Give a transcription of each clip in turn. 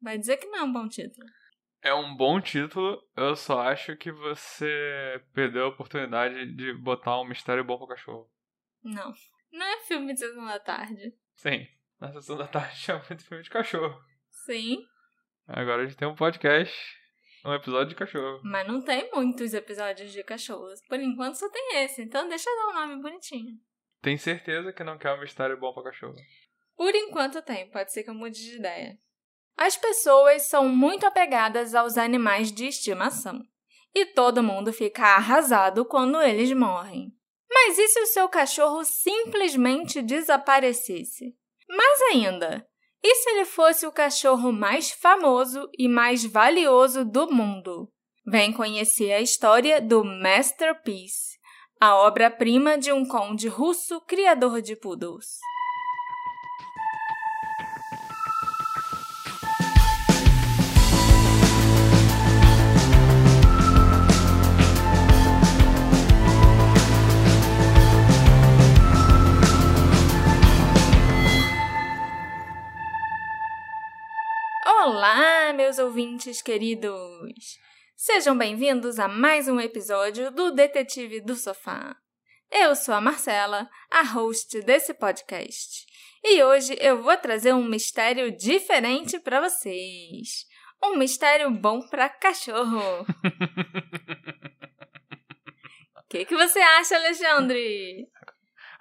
Vai dizer que não é um bom título. É um bom título, eu só acho que você perdeu a oportunidade de botar um mistério bom pro cachorro. Não. Não é filme de sessão da tarde. Sim, na sessão da tarde tinha muito filme de cachorro. Sim. Agora a gente tem um podcast, um episódio de cachorro. Mas não tem muitos episódios de cachorros. Por enquanto só tem esse. Então deixa eu dar um nome bonitinho. Tem certeza que não quer um mistério bom pra cachorro? Por enquanto tem. Pode ser que eu mude de ideia. As pessoas são muito apegadas aos animais de estimação. E todo mundo fica arrasado quando eles morrem. Mas e se o seu cachorro simplesmente desaparecesse? Mais ainda, e se ele fosse o cachorro mais famoso e mais valioso do mundo? Vem conhecer a história do Masterpiece, a obra-prima de um conde russo criador de poodles. Olá, meus ouvintes queridos! Sejam bem-vindos a mais um episódio do Detetive do Sofá. Eu sou a Marcela, a host desse podcast, e hoje eu vou trazer um mistério diferente para vocês. Um mistério bom para cachorro. O que, que você acha, Alexandre?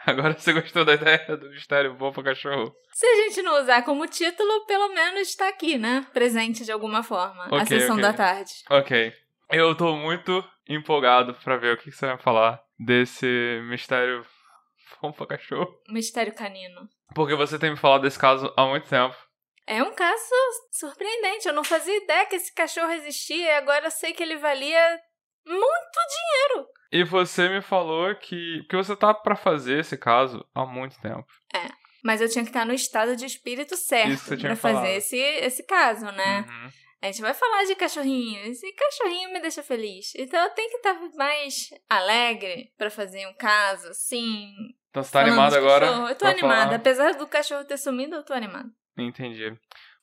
Agora você gostou da ideia do mistério bom pro cachorro? Se a gente não usar como título, pelo menos está aqui, né? Presente de alguma forma. a Ok, sessão ok. da tarde. Ok. Eu tô muito empolgado pra ver o que você vai falar desse mistério bom pro cachorro. Mistério canino. Porque você tem me falado desse caso há muito tempo. É um caso surpreendente. Eu não fazia ideia que esse cachorro existia e agora eu sei que ele valia muito dinheiro. E você me falou que, que você tá pra fazer esse caso há muito tempo. Mas eu tinha que estar no estado de espírito certo pra fazer esse, esse caso, né? Uhum. A gente vai falar de cachorrinho. Esse cachorrinho me deixa feliz. Então eu tenho que estar mais alegre pra fazer um caso, assim. Então você tá de agora? Eu tô animada. falar? Apesar do cachorro ter sumido, eu tô animada. Entendi.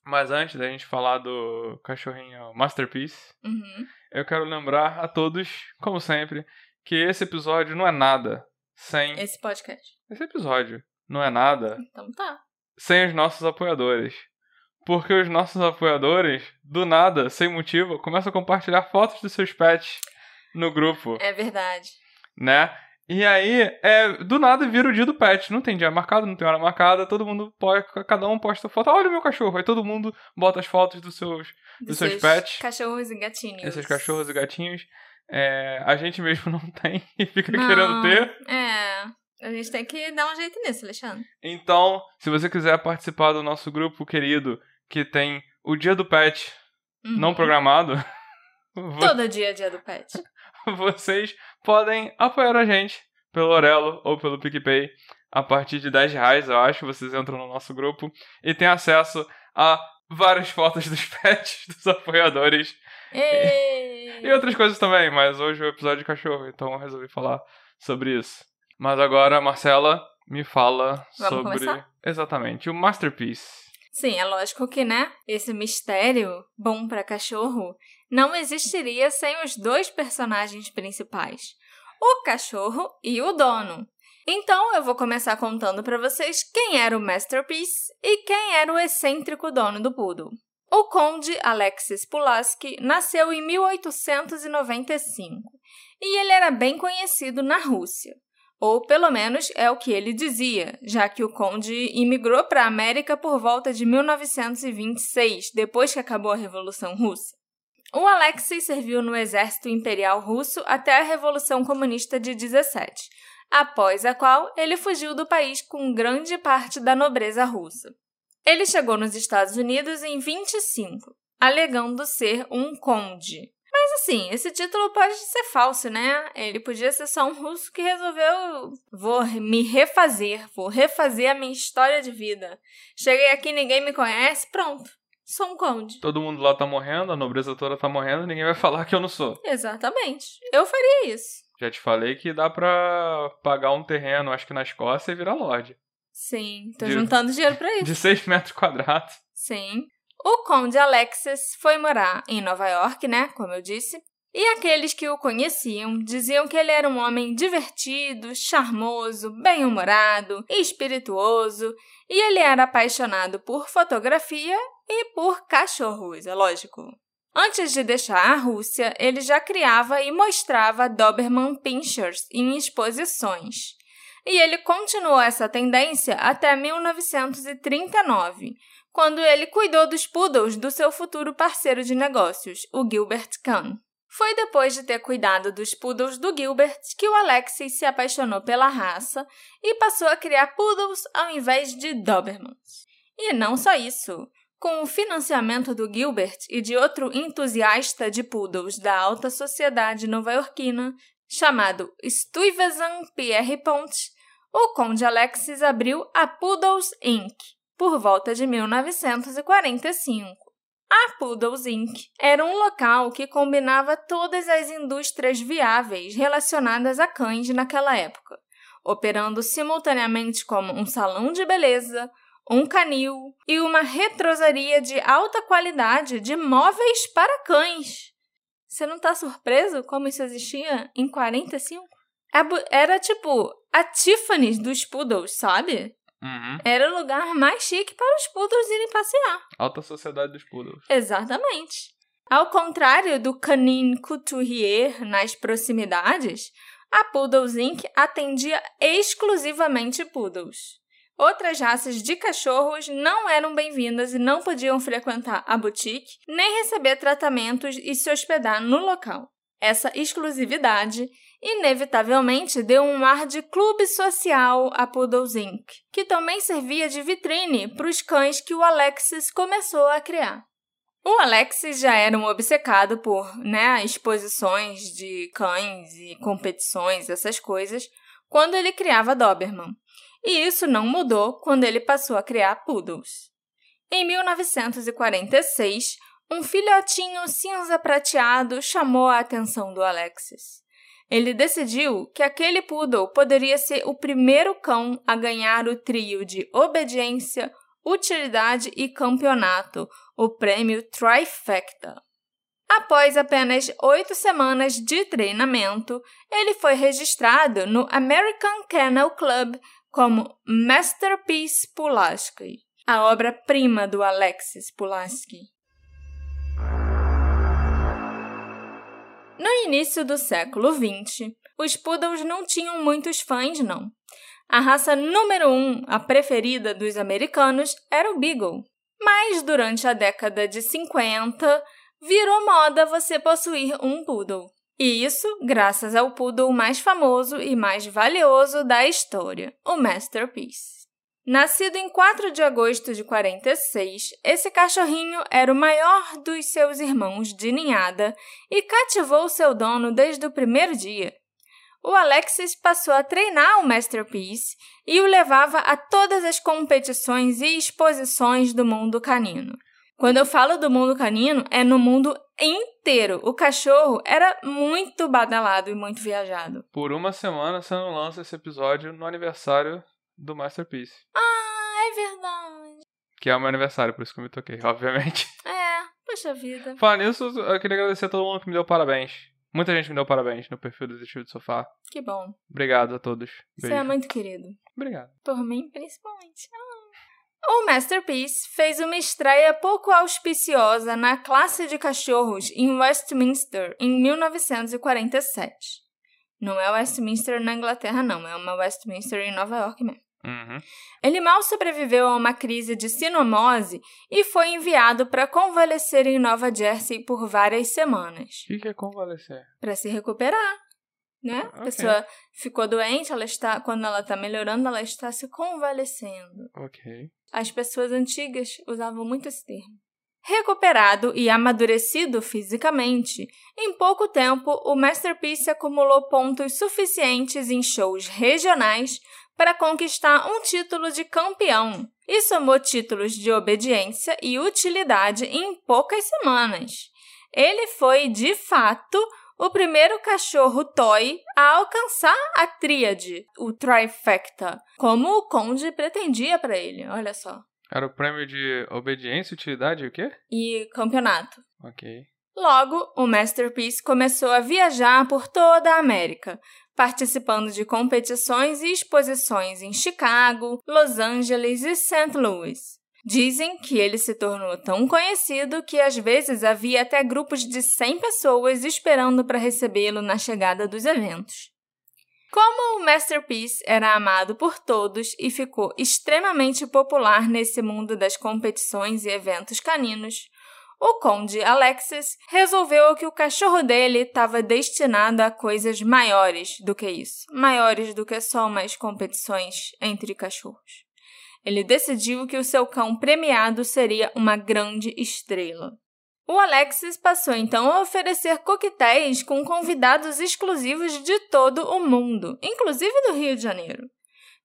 Mas antes da gente falar do cachorrinho Masterpiece, Uhum. eu quero lembrar a todos, como sempre, que esse episódio não é nada sem. Esse podcast. Esse episódio não é nada Então tá. sem os nossos apoiadores. Porque os nossos apoiadores, do nada, sem motivo, começam a compartilhar fotos dos seus pets no grupo, É verdade. né? E aí, é, do nada vira o dia do pet. Não tem dia marcado, não tem hora marcada, todo mundo pode, cada um posta foto. Olha o meu cachorro. Aí todo mundo bota as fotos dos seus, dos seus pets, Cachorros e gatinhos. esses cachorros e gatinhos. É, a gente mesmo não tem e fica Não, querendo ter. É. A gente tem que dar um jeito nisso, Alexandre. Então, se você quiser participar do nosso grupo querido, que tem o dia do pet Uhum. não programado, Todo dia é dia do pet. vocês podem apoiar a gente pelo Orelo ou pelo PicPay. A partir de 10 reais, eu acho, vocês entram no nosso grupo e têm acesso a várias fotos dos pets dos apoiadores! E outras coisas também, mas hoje é o episódio de cachorro, então eu resolvi falar sobre isso. Mas agora, Marcela, me fala Vamos sobre começar? exatamente o Masterpiece. Sim, é lógico que, né? Esse mistério bom pra cachorro não existiria sem os dois personagens principais, o cachorro e o dono. Então eu vou começar contando pra vocês quem era o Masterpiece e quem era o excêntrico dono do poodle. O conde Alexis Pulaski nasceu em 1895 e ele era bem conhecido na Rússia. Ou pelo menos é o que ele dizia, já que o conde imigrou para a América por volta de 1926, depois que acabou a Revolução Russa. O Alexei serviu no exército imperial russo até a Revolução Comunista de 17, após a qual ele fugiu do país com grande parte da nobreza russa. Ele chegou nos Estados Unidos em 25, alegando ser um conde. Mas assim, esse título pode ser falso, né? Ele podia ser só um russo que resolveu. Vou me refazer, vou refazer a minha história de vida. Cheguei aqui, ninguém me conhece, pronto. Sou um conde. Todo mundo lá tá morrendo, a nobreza toda tá morrendo, ninguém vai falar que eu não sou. Exatamente. Eu faria isso. Já te falei que dá pra pagar um terreno, acho que na Escócia, e virar lorde. Sim, tô De- juntando dinheiro pra isso. De 6 metros quadrados. Sim. O conde Alexis foi morar em Nova York, né, como eu disse, e aqueles que o conheciam diziam que ele era um homem divertido, charmoso, bem-humorado, espirituoso, e ele era apaixonado por fotografia e por cachorros, é lógico. Antes de deixar a Rússia, ele já criava e mostrava Doberman Pinschers em exposições. E ele continuou essa tendência até 1939, quando ele cuidou dos poodles do seu futuro parceiro de negócios, o Gilbert Kahn. Foi depois de ter cuidado dos poodles do Gilbert que o Alexis se apaixonou pela raça e passou a criar poodles ao invés de Dobermans. E não só isso. Com o financiamento do Gilbert e de outro entusiasta de poodles da alta sociedade nova-iorquina, chamado Stuyvesant Pierre Ponte, o conde Alexis abriu a Poodles Inc. por volta de 1945. A Poodles Inc. era um local que combinava todas as indústrias viáveis relacionadas a cães naquela época, operando simultaneamente como um salão de beleza, um canil e uma retrosaria de alta qualidade de móveis para cães. Você não está surpreso como isso existia em 45? Era tipo a Tiffany's dos Poodles, sabe? Uhum. Era o lugar mais chique para os poodles irem passear. Alta sociedade dos poodles. Exatamente. Ao contrário do Canine Couturier nas proximidades, a Poodles Inc. atendia exclusivamente poodles. Outras raças de cachorros não eram bem-vindas e não podiam frequentar a boutique, nem receber tratamentos e se hospedar no local. Essa exclusividade inevitavelmente deu um ar de clube social a Poodles Inc., que também servia de vitrine para os cães que o Alexis começou a criar. O Alexis já era um obcecado por né, exposições de cães e competições, essas coisas, quando ele criava Doberman. E isso não mudou quando ele passou a criar Poodles. Em 1946, um filhotinho cinza prateado chamou a atenção do Alexis. Ele decidiu que aquele poodle poderia ser o primeiro cão a ganhar o trio de obediência, utilidade e campeonato, o prêmio Trifecta. Após apenas oito semanas de treinamento, ele foi registrado no American Kennel Club como Masterpiece Pulaski, a obra-prima do Alexis Pulaski. No início do século XX, os poodles não tinham muitos fãs, não. A raça número um, a preferida dos americanos, era o Beagle. Mas durante a década de 50, virou moda você possuir um poodle. E isso graças ao poodle mais famoso e mais valioso da história, o Masterpiece. Nascido em 4 de agosto de 46, esse cachorrinho era o maior dos seus irmãos de ninhada e cativou seu dono desde o primeiro dia. O Alexis passou a treinar o Masterpiece e o levava a todas as competições e exposições do mundo canino. Quando eu falo do mundo canino, é no mundo inteiro. O cachorro era muito badalado e muito viajado. Por uma semana você não lança esse episódio no aniversário do Masterpiece. Ah, é verdade. Que é o meu aniversário, por isso que eu me toquei, obviamente. É, poxa vida. Falando nisso, eu queria agradecer a todo mundo que me deu parabéns. Muita gente me deu parabéns no perfil do Desistiu do Sofá. Que bom. Obrigado a todos. Você é muito querido. Obrigado. Por mim, principalmente. Ah. O Masterpiece fez uma estreia pouco auspiciosa na classe de cachorros em Westminster em 1947. Não é Westminster na Inglaterra, não. É uma Westminster em Nova York mesmo. Uhum. Ele mal sobreviveu a uma crise de sinomose e foi enviado para convalescer em Nova Jersey por várias semanas. O que é convalescer? Para se recuperar. Né? Okay. A pessoa ficou doente, ela está, quando ela está melhorando, ela está se convalescendo. Ok. As pessoas antigas usavam muito esse termo. Recuperado e amadurecido fisicamente, em pouco tempo o Masterpiece acumulou pontos suficientes em shows regionais para conquistar um título de campeão e somou títulos de obediência e utilidade em poucas semanas. Ele foi, de fato, o primeiro cachorro toy a alcançar a tríade, o trifecta, como o conde pretendia para ele. Olha só. Era o prêmio de obediência, utilidade e o quê? E campeonato. Ok. Logo, o Masterpiece começou a viajar por toda a América, participando de competições e exposições em Chicago, Los Angeles e St. Louis. Dizem que ele se tornou tão conhecido que às vezes havia até grupos de 100 pessoas esperando para recebê-lo na chegada dos eventos. Como o Masterpiece era amado por todos e ficou extremamente popular nesse mundo das competições e eventos caninos, o conde Alexis resolveu que o cachorro dele estava destinado a coisas maiores do que isso, maiores do que só mais competições entre cachorros. Ele decidiu que o seu cão premiado seria uma grande estrela. O Alexis passou então a oferecer coquetéis com convidados exclusivos de todo o mundo, inclusive do Rio de Janeiro.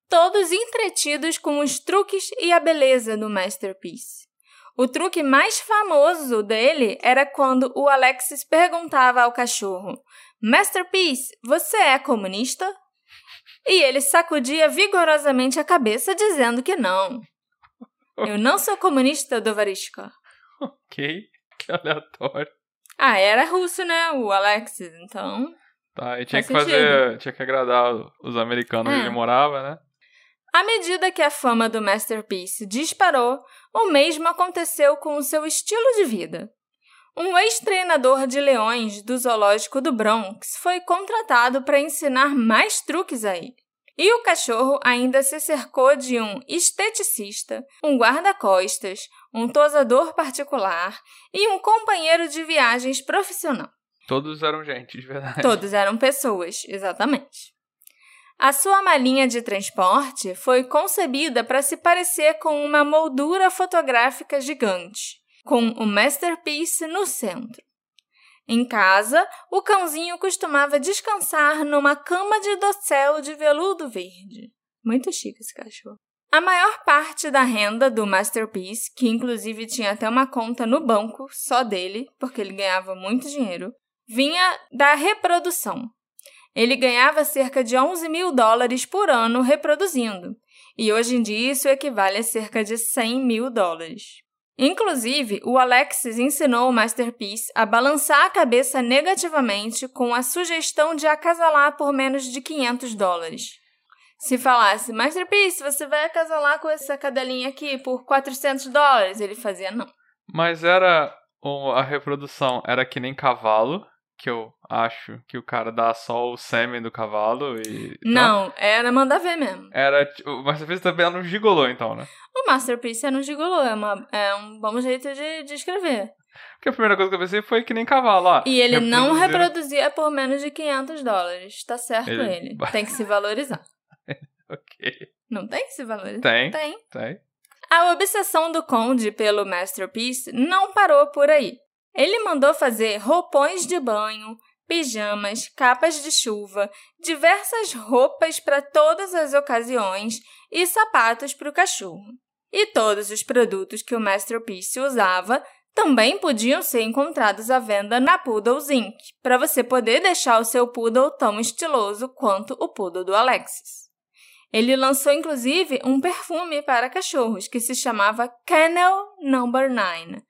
Todos entretidos com os truques e a beleza do Masterpiece. O truque mais famoso dele era quando o Alexis perguntava ao cachorro: Masterpiece, você é comunista? E ele sacudia vigorosamente a cabeça, dizendo que não. Eu não sou comunista, Dovariska. Ok, que aleatório. Ah, era russo, né? O Alexis, então. Tá, e tinha Faz que fazer. Tinha que agradar os americanos onde É. ele morava, né? À medida que a fama do Masterpiece disparou, o mesmo aconteceu com o seu estilo de vida. Um ex-treinador de leões do zoológico do Bronx foi contratado para ensinar mais truques a ele. E o cachorro ainda se cercou de um esteticista, um guarda-costas, um tosador particular e um companheiro de viagens profissional. Todos eram gente, de verdade. Todos eram pessoas, exatamente. A sua malinha de transporte foi concebida para se parecer com uma moldura fotográfica gigante, com o Masterpiece no centro. Em casa, o cãozinho costumava descansar numa cama de dossel de veludo verde. Muito chique esse cachorro. A maior parte da renda do Masterpiece, que inclusive tinha até uma conta no banco só dele, porque ele ganhava muito dinheiro, vinha da reprodução. Ele ganhava cerca de 11 mil dólares por ano reproduzindo, e hoje em dia isso equivale a cerca de 100 mil dólares. Inclusive, o Alexis ensinou o Masterpiece a balançar a cabeça negativamente com a sugestão de acasalar por menos de 500 dólares. Se falasse, Masterpiece, você vai acasalar com essa cadelinha aqui por 400 dólares, ele fazia não. Mas era. A reprodução era que nem cavalo, que eu acho que o cara dá só o sêmen do cavalo e. Não, era mandar ver mesmo. Era. tipo, Mas você fez também era um gigolô, então, né? O Masterpiece é um gigolô, é, uma, é um bom jeito de, de escrever. Porque a primeira coisa que eu pensei foi que nem cavalo, ó. E ele não reproduzia por menos de 500 dólares. Tá certo Ele- ele. Tem que se valorizar. Ok. Não tem que se valorizar? Tem. Tem. Tem. A obsessão do Conde pelo Masterpiece não parou por aí. Ele mandou fazer roupões de banho, pijamas, capas de chuva, diversas roupas para todas as ocasiões e sapatos para o cachorro. E todos os produtos que o Masterpiece usava também podiam ser encontrados à venda na Poodles Inc., para você poder deixar o seu poodle tão estiloso quanto o poodle do Alexis. Ele lançou inclusive um perfume para cachorros que se chamava Kennel Number 9.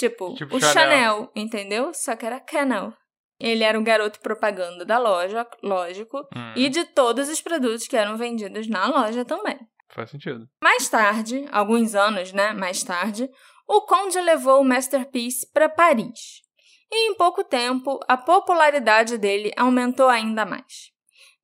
Tipo, Tipo o Chanel. Chanel. entendeu? Só que era Kennel. Ele era o garoto propaganda da loja, lógico, Hum, e de todos os produtos que eram vendidos na loja também. Faz sentido. Mais tarde, alguns anos, né, mais tarde, o conde levou o Masterpiece para Paris. E em pouco tempo, a popularidade dele aumentou ainda mais.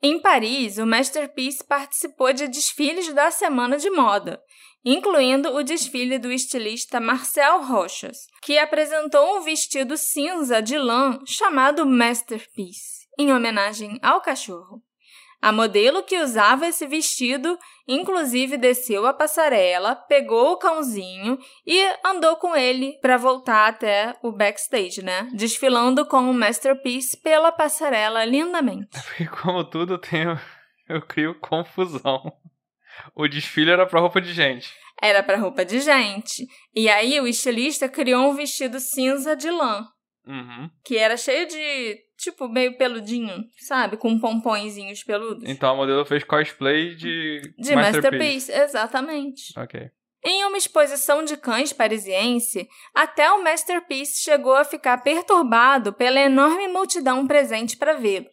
Em Paris, o Masterpiece participou de desfiles da Semana de Moda, incluindo o desfile do estilista Marcel Rochas, que apresentou um vestido cinza de lã chamado Masterpiece, em homenagem ao cachorro. A modelo que usava esse vestido, inclusive, desceu a passarela, pegou o cãozinho e andou com ele para voltar até o backstage, né? Desfilando com o Masterpiece pela passarela lindamente. Como tudo. Eu crio confusão. O desfile era pra roupa de gente. Era para roupa de gente. E aí o estilista criou um vestido cinza de lã, Uhum. que era cheio de, tipo, meio peludinho, sabe? Com pompõezinhos peludos. Então a modelo fez cosplay de. De Masterpiece, exatamente. Ok. Em uma exposição de cães parisiense, até o Masterpiece chegou a ficar perturbado pela enorme multidão presente para vê-lo,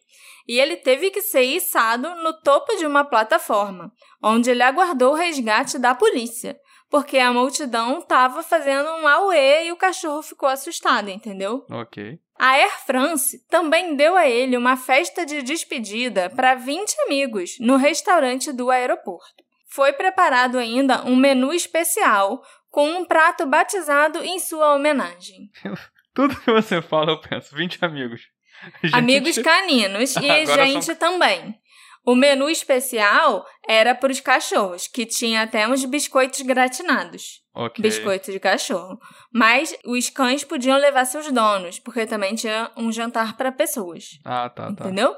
e ele teve que ser içado no topo de uma plataforma, onde ele aguardou o resgate da polícia, porque a multidão estava fazendo um auê e o cachorro ficou assustado, entendeu? Ok. A Air France também deu a ele uma festa de despedida para 20 amigos no restaurante do aeroporto. Foi preparado ainda um menu especial com um prato batizado em sua homenagem. Tudo que você fala, eu penso, 20 amigos. Gente... Amigos caninos e Agora gente são- também. O menu especial era para os cachorros, que tinha até uns biscoitos gratinados. Ok. Biscoito de cachorro. Mas os cães podiam levar seus donos, porque também tinha um jantar para pessoas. Ah, tá, tá. Entendeu?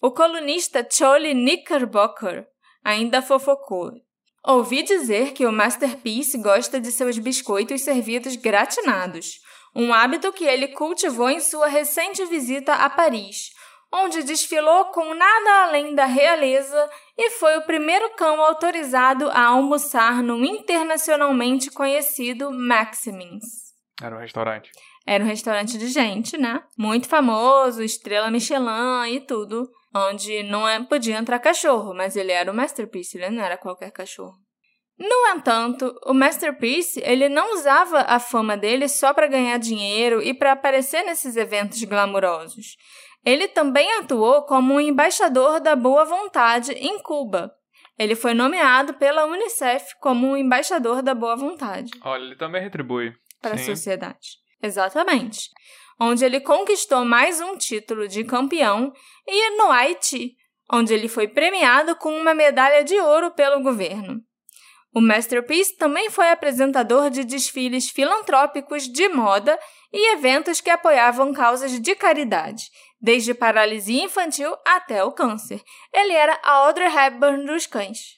O colunista Charlie Knickerbocker ainda fofocou. Ouvi dizer que o Masterpiece gosta de seus biscoitos servidos gratinados, um hábito que ele cultivou em sua recente visita a Paris, onde desfilou com nada além da realeza e foi o primeiro cão autorizado a almoçar no internacionalmente conhecido Maximins. Era um restaurante. Era um restaurante de gente, né? Muito famoso, estrela Michelin e tudo. Onde não é, podia entrar cachorro, mas ele era o Masterpiece, ele não era qualquer cachorro. No entanto, o Masterpiece, ele não usava a fama dele só para ganhar dinheiro e para aparecer nesses eventos glamurosos. Ele também atuou como um embaixador da boa vontade em Cuba. Ele foi nomeado pela Unicef como um embaixador da boa vontade Olha, ele também retribui. para a sociedade. Exatamente. Onde ele conquistou mais um título de campeão e no Haiti, onde ele foi premiado com uma medalha de ouro pelo governo. O Masterpiece também foi apresentador de desfiles filantrópicos de moda e eventos que apoiavam causas de caridade, desde paralisia infantil até o câncer. Ele era a Audrey Hepburn dos cães.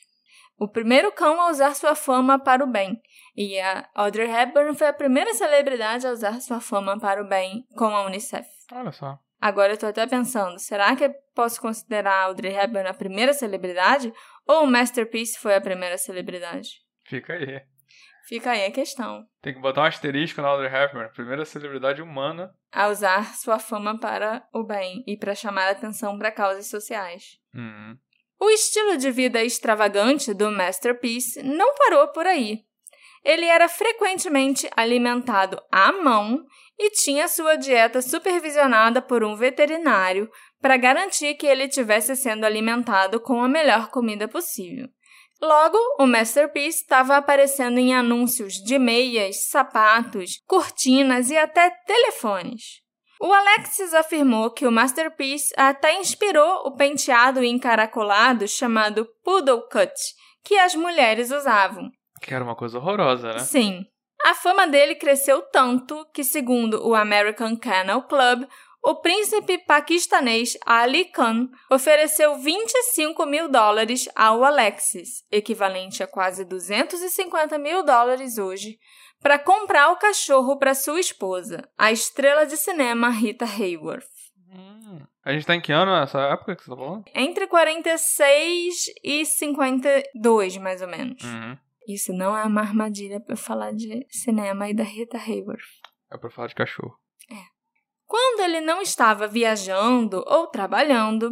O primeiro cão a usar sua fama para o bem, e a Audrey Hepburn foi a primeira celebridade a usar sua fama para o bem com a Unicef. Olha só. Agora eu tô até pensando, será que eu posso considerar Audrey Hepburn a primeira celebridade? Ou o Masterpiece foi a primeira celebridade? Fica aí. Fica aí a questão. Tem que botar um asterisco na Audrey Hepburn. Primeira celebridade humana. A usar sua fama para o bem e para chamar a atenção para causas sociais. Hum. O estilo de vida extravagante do Masterpiece não parou por aí. Ele era frequentemente alimentado à mão e tinha sua dieta supervisionada por um veterinário para garantir que ele estivesse sendo alimentado com a melhor comida possível. Logo, o Masterpiece estava aparecendo em anúncios de meias, sapatos, cortinas e até telefones. O Alexis afirmou que o Masterpiece até inspirou o penteado encaracolado chamado Poodle Cut, que as mulheres usavam. Que era uma coisa horrorosa, né? Sim. A fama dele cresceu tanto que, segundo o American Kennel Club, o príncipe paquistanês Ali Khan ofereceu 25 mil dólares ao Alexis, equivalente a quase 250 mil dólares hoje, para comprar o cachorro para sua esposa, a estrela de cinema Rita Hayworth. Hum. A gente tá em que ano nessa época que você tá falando? Entre 46 e 52, mais ou menos. Uhum. Isso não é uma armadilha para falar de cinema e da Rita Hayworth. É pra falar de cachorro. Quando ele não estava viajando ou trabalhando,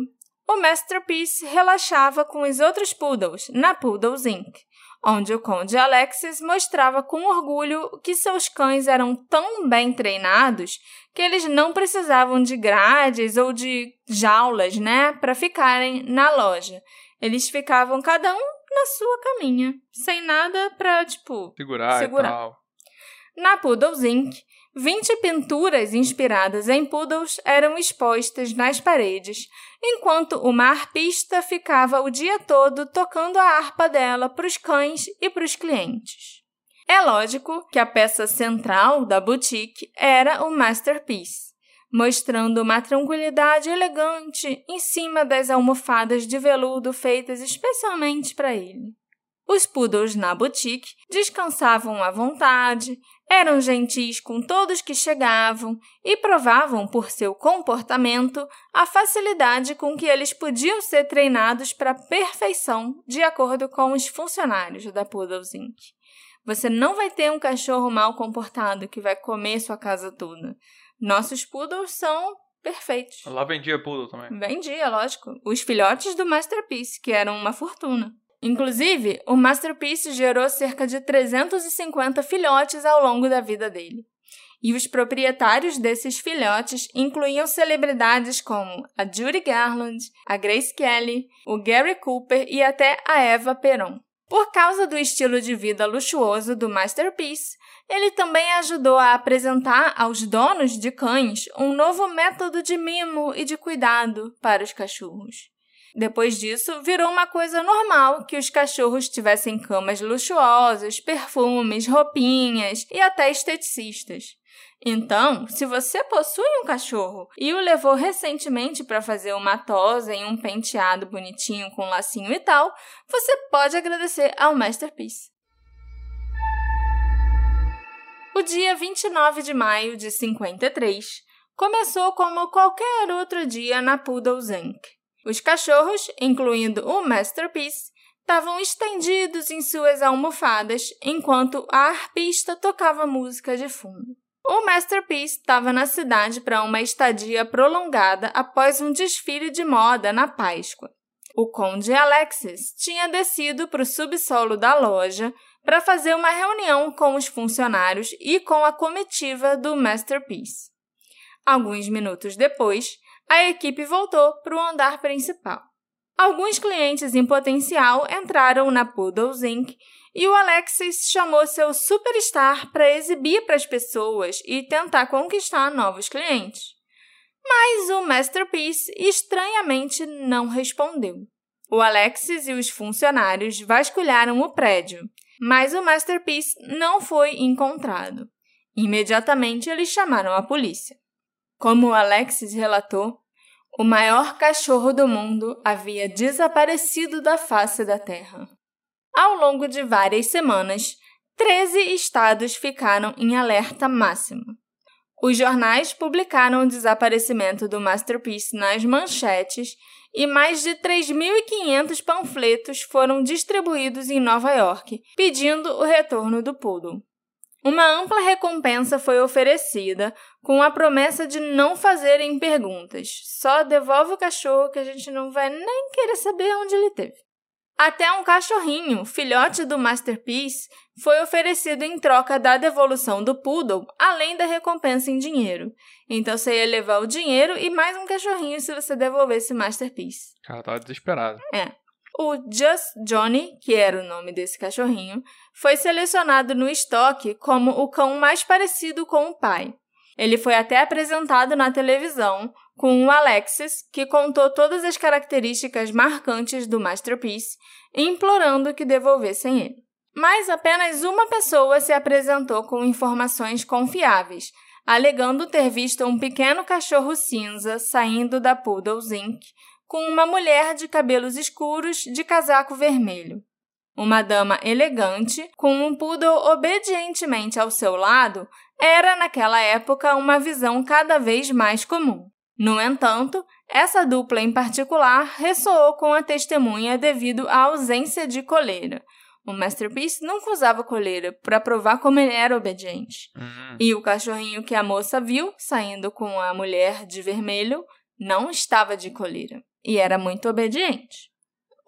o Masterpiece relaxava com os outros Poodles na Poodles Inc., onde o Conde Alexis mostrava com orgulho que seus cães eram tão bem treinados que eles não precisavam de grades ou de jaulas, né, para ficarem na loja. Eles ficavam cada um na sua caminha, sem nada para, tipo, Segurar, Segurar. e tal. na Poodles Inc., 20 pinturas inspiradas em poodles eram expostas nas paredes, enquanto uma arpista ficava o dia todo tocando a harpa dela para os cães e para os clientes. É lógico que a peça central da boutique era o Masterpiece, mostrando uma tranquilidade elegante em cima das almofadas de veludo feitas especialmente para ele. Os poodles na boutique descansavam à vontade, eram gentis com todos que chegavam e provavam por seu comportamento a facilidade com que eles podiam ser treinados para perfeição de acordo com os funcionários da Poodles Inc. Você não vai ter um cachorro mal comportado que vai comer sua casa toda. Nossos poodles são perfeitos. Lá vendia poodle também. Vendia, lógico. Os filhotes do Masterpiece, que eram uma fortuna. Inclusive, o Masterpiece gerou cerca de 350 filhotes ao longo da vida dele. E os proprietários desses filhotes incluíam celebridades como a Judy Garland, a Grace Kelly, o Gary Cooper e até a Eva Peron. Por causa do estilo de vida luxuoso do Masterpiece, ele também ajudou a apresentar aos donos de cães um novo método de mimo e de cuidado para os cachorros. Depois disso, virou uma coisa normal que os cachorros tivessem camas luxuosas, perfumes, roupinhas e até esteticistas. Então, se você possui um cachorro e o levou recentemente para fazer uma tosa em um penteado bonitinho com lacinho e tal, você pode agradecer ao Masterpiece. O dia 29 de maio de 53 começou como qualquer outro dia na Poodles Inc. Os cachorros, incluindo o Masterpiece, estavam estendidos em suas almofadas enquanto a arpista tocava música de fundo. O Masterpiece estava na cidade para uma estadia prolongada após um desfile de moda na Páscoa. O conde Alexis tinha descido para o subsolo da loja para fazer uma reunião com os funcionários e com a comitiva do Masterpiece. Alguns minutos depois, a equipe voltou para o andar principal. Alguns clientes em potencial entraram na Poodles Inc e o Alexis chamou seu superstar para exibir para as pessoas e tentar conquistar novos clientes. Mas o Masterpiece estranhamente não respondeu. O Alexis e os funcionários vasculharam o prédio, mas o Masterpiece não foi encontrado. Imediatamente eles chamaram a polícia. Como Alexis relatou, o maior cachorro do mundo havia desaparecido da face da Terra. Ao longo de várias semanas, 13 estados ficaram em alerta máximo. Os jornais publicaram o desaparecimento do Masterpiece nas manchetes e mais de 3.500 panfletos foram distribuídos em Nova York, pedindo o retorno do poodle. Uma ampla recompensa foi oferecida, com a promessa de não fazerem perguntas. Só devolve o cachorro que a gente não vai nem querer saber onde ele teve. Até um cachorrinho, filhote do Masterpiece, foi oferecido em troca da devolução do poodle, além da recompensa em dinheiro. Então você ia levar o dinheiro e mais um cachorrinho se você devolvesse o Masterpiece. O cara tava desesperado. É. O Just Johnny, que era o nome desse cachorrinho, foi selecionado no estoque como o cão mais parecido com o pai. Ele foi até apresentado na televisão com o Alexis, que contou todas as características marcantes do Masterpiece, implorando que devolvessem ele. Mas apenas uma pessoa se apresentou com informações confiáveis, alegando ter visto um pequeno cachorro cinza saindo da Poodles Inc. com uma mulher de cabelos escuros de casaco vermelho. Uma dama elegante, com um poodle obedientemente ao seu lado, era naquela época uma visão cada vez mais comum. No entanto, essa dupla em particular ressoou com a testemunha devido à ausência de coleira. O Masterpiece nunca usava coleira para provar como ele era obediente. Uhum. E o cachorrinho que a moça viu saindo com a mulher de vermelho não estava de coleira e era muito obediente.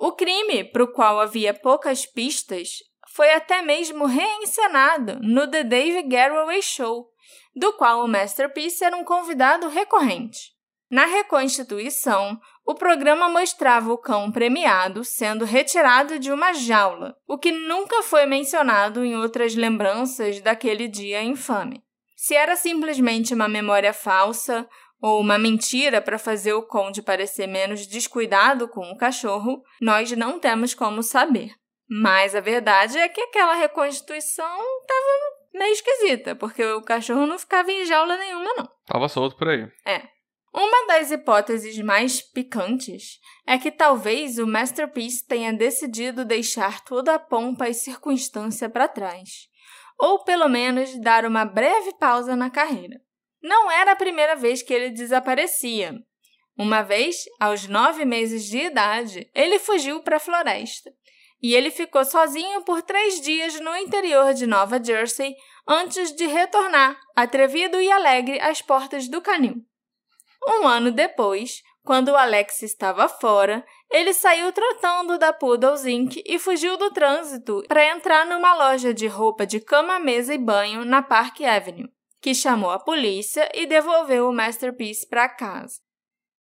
O crime, para o qual havia poucas pistas, foi até mesmo reencenado no The Dave Garroway Show, do qual o Masterpiece era um convidado recorrente. Na reconstituição, o programa mostrava o cão premiado sendo retirado de uma jaula, o que nunca foi mencionado em outras lembranças daquele dia infame. Se era simplesmente uma memória falsa ou uma mentira para fazer o conde parecer menos descuidado com o cachorro, nós não temos como saber. Mas a verdade é que aquela reconstituição estava meio esquisita, porque o cachorro não ficava em jaula nenhuma, não. Tava solto por aí. É. Uma das hipóteses mais picantes é que talvez o Masterpiece tenha decidido deixar toda a pompa e circunstância para trás, ou pelo menos dar uma breve pausa na carreira. Não era a primeira vez que ele desaparecia. Uma vez, aos nove meses de idade, ele fugiu para a floresta. e ele ficou sozinho por três dias no interior de Nova Jersey antes de retornar, atrevido e alegre, às portas do canil. Um ano depois, quando Alex estava fora, ele saiu trotando da Poodles Inc. e fugiu do trânsito para entrar numa loja de roupa de cama, mesa e banho na Park Avenue, que chamou a polícia e devolveu o Masterpiece para casa.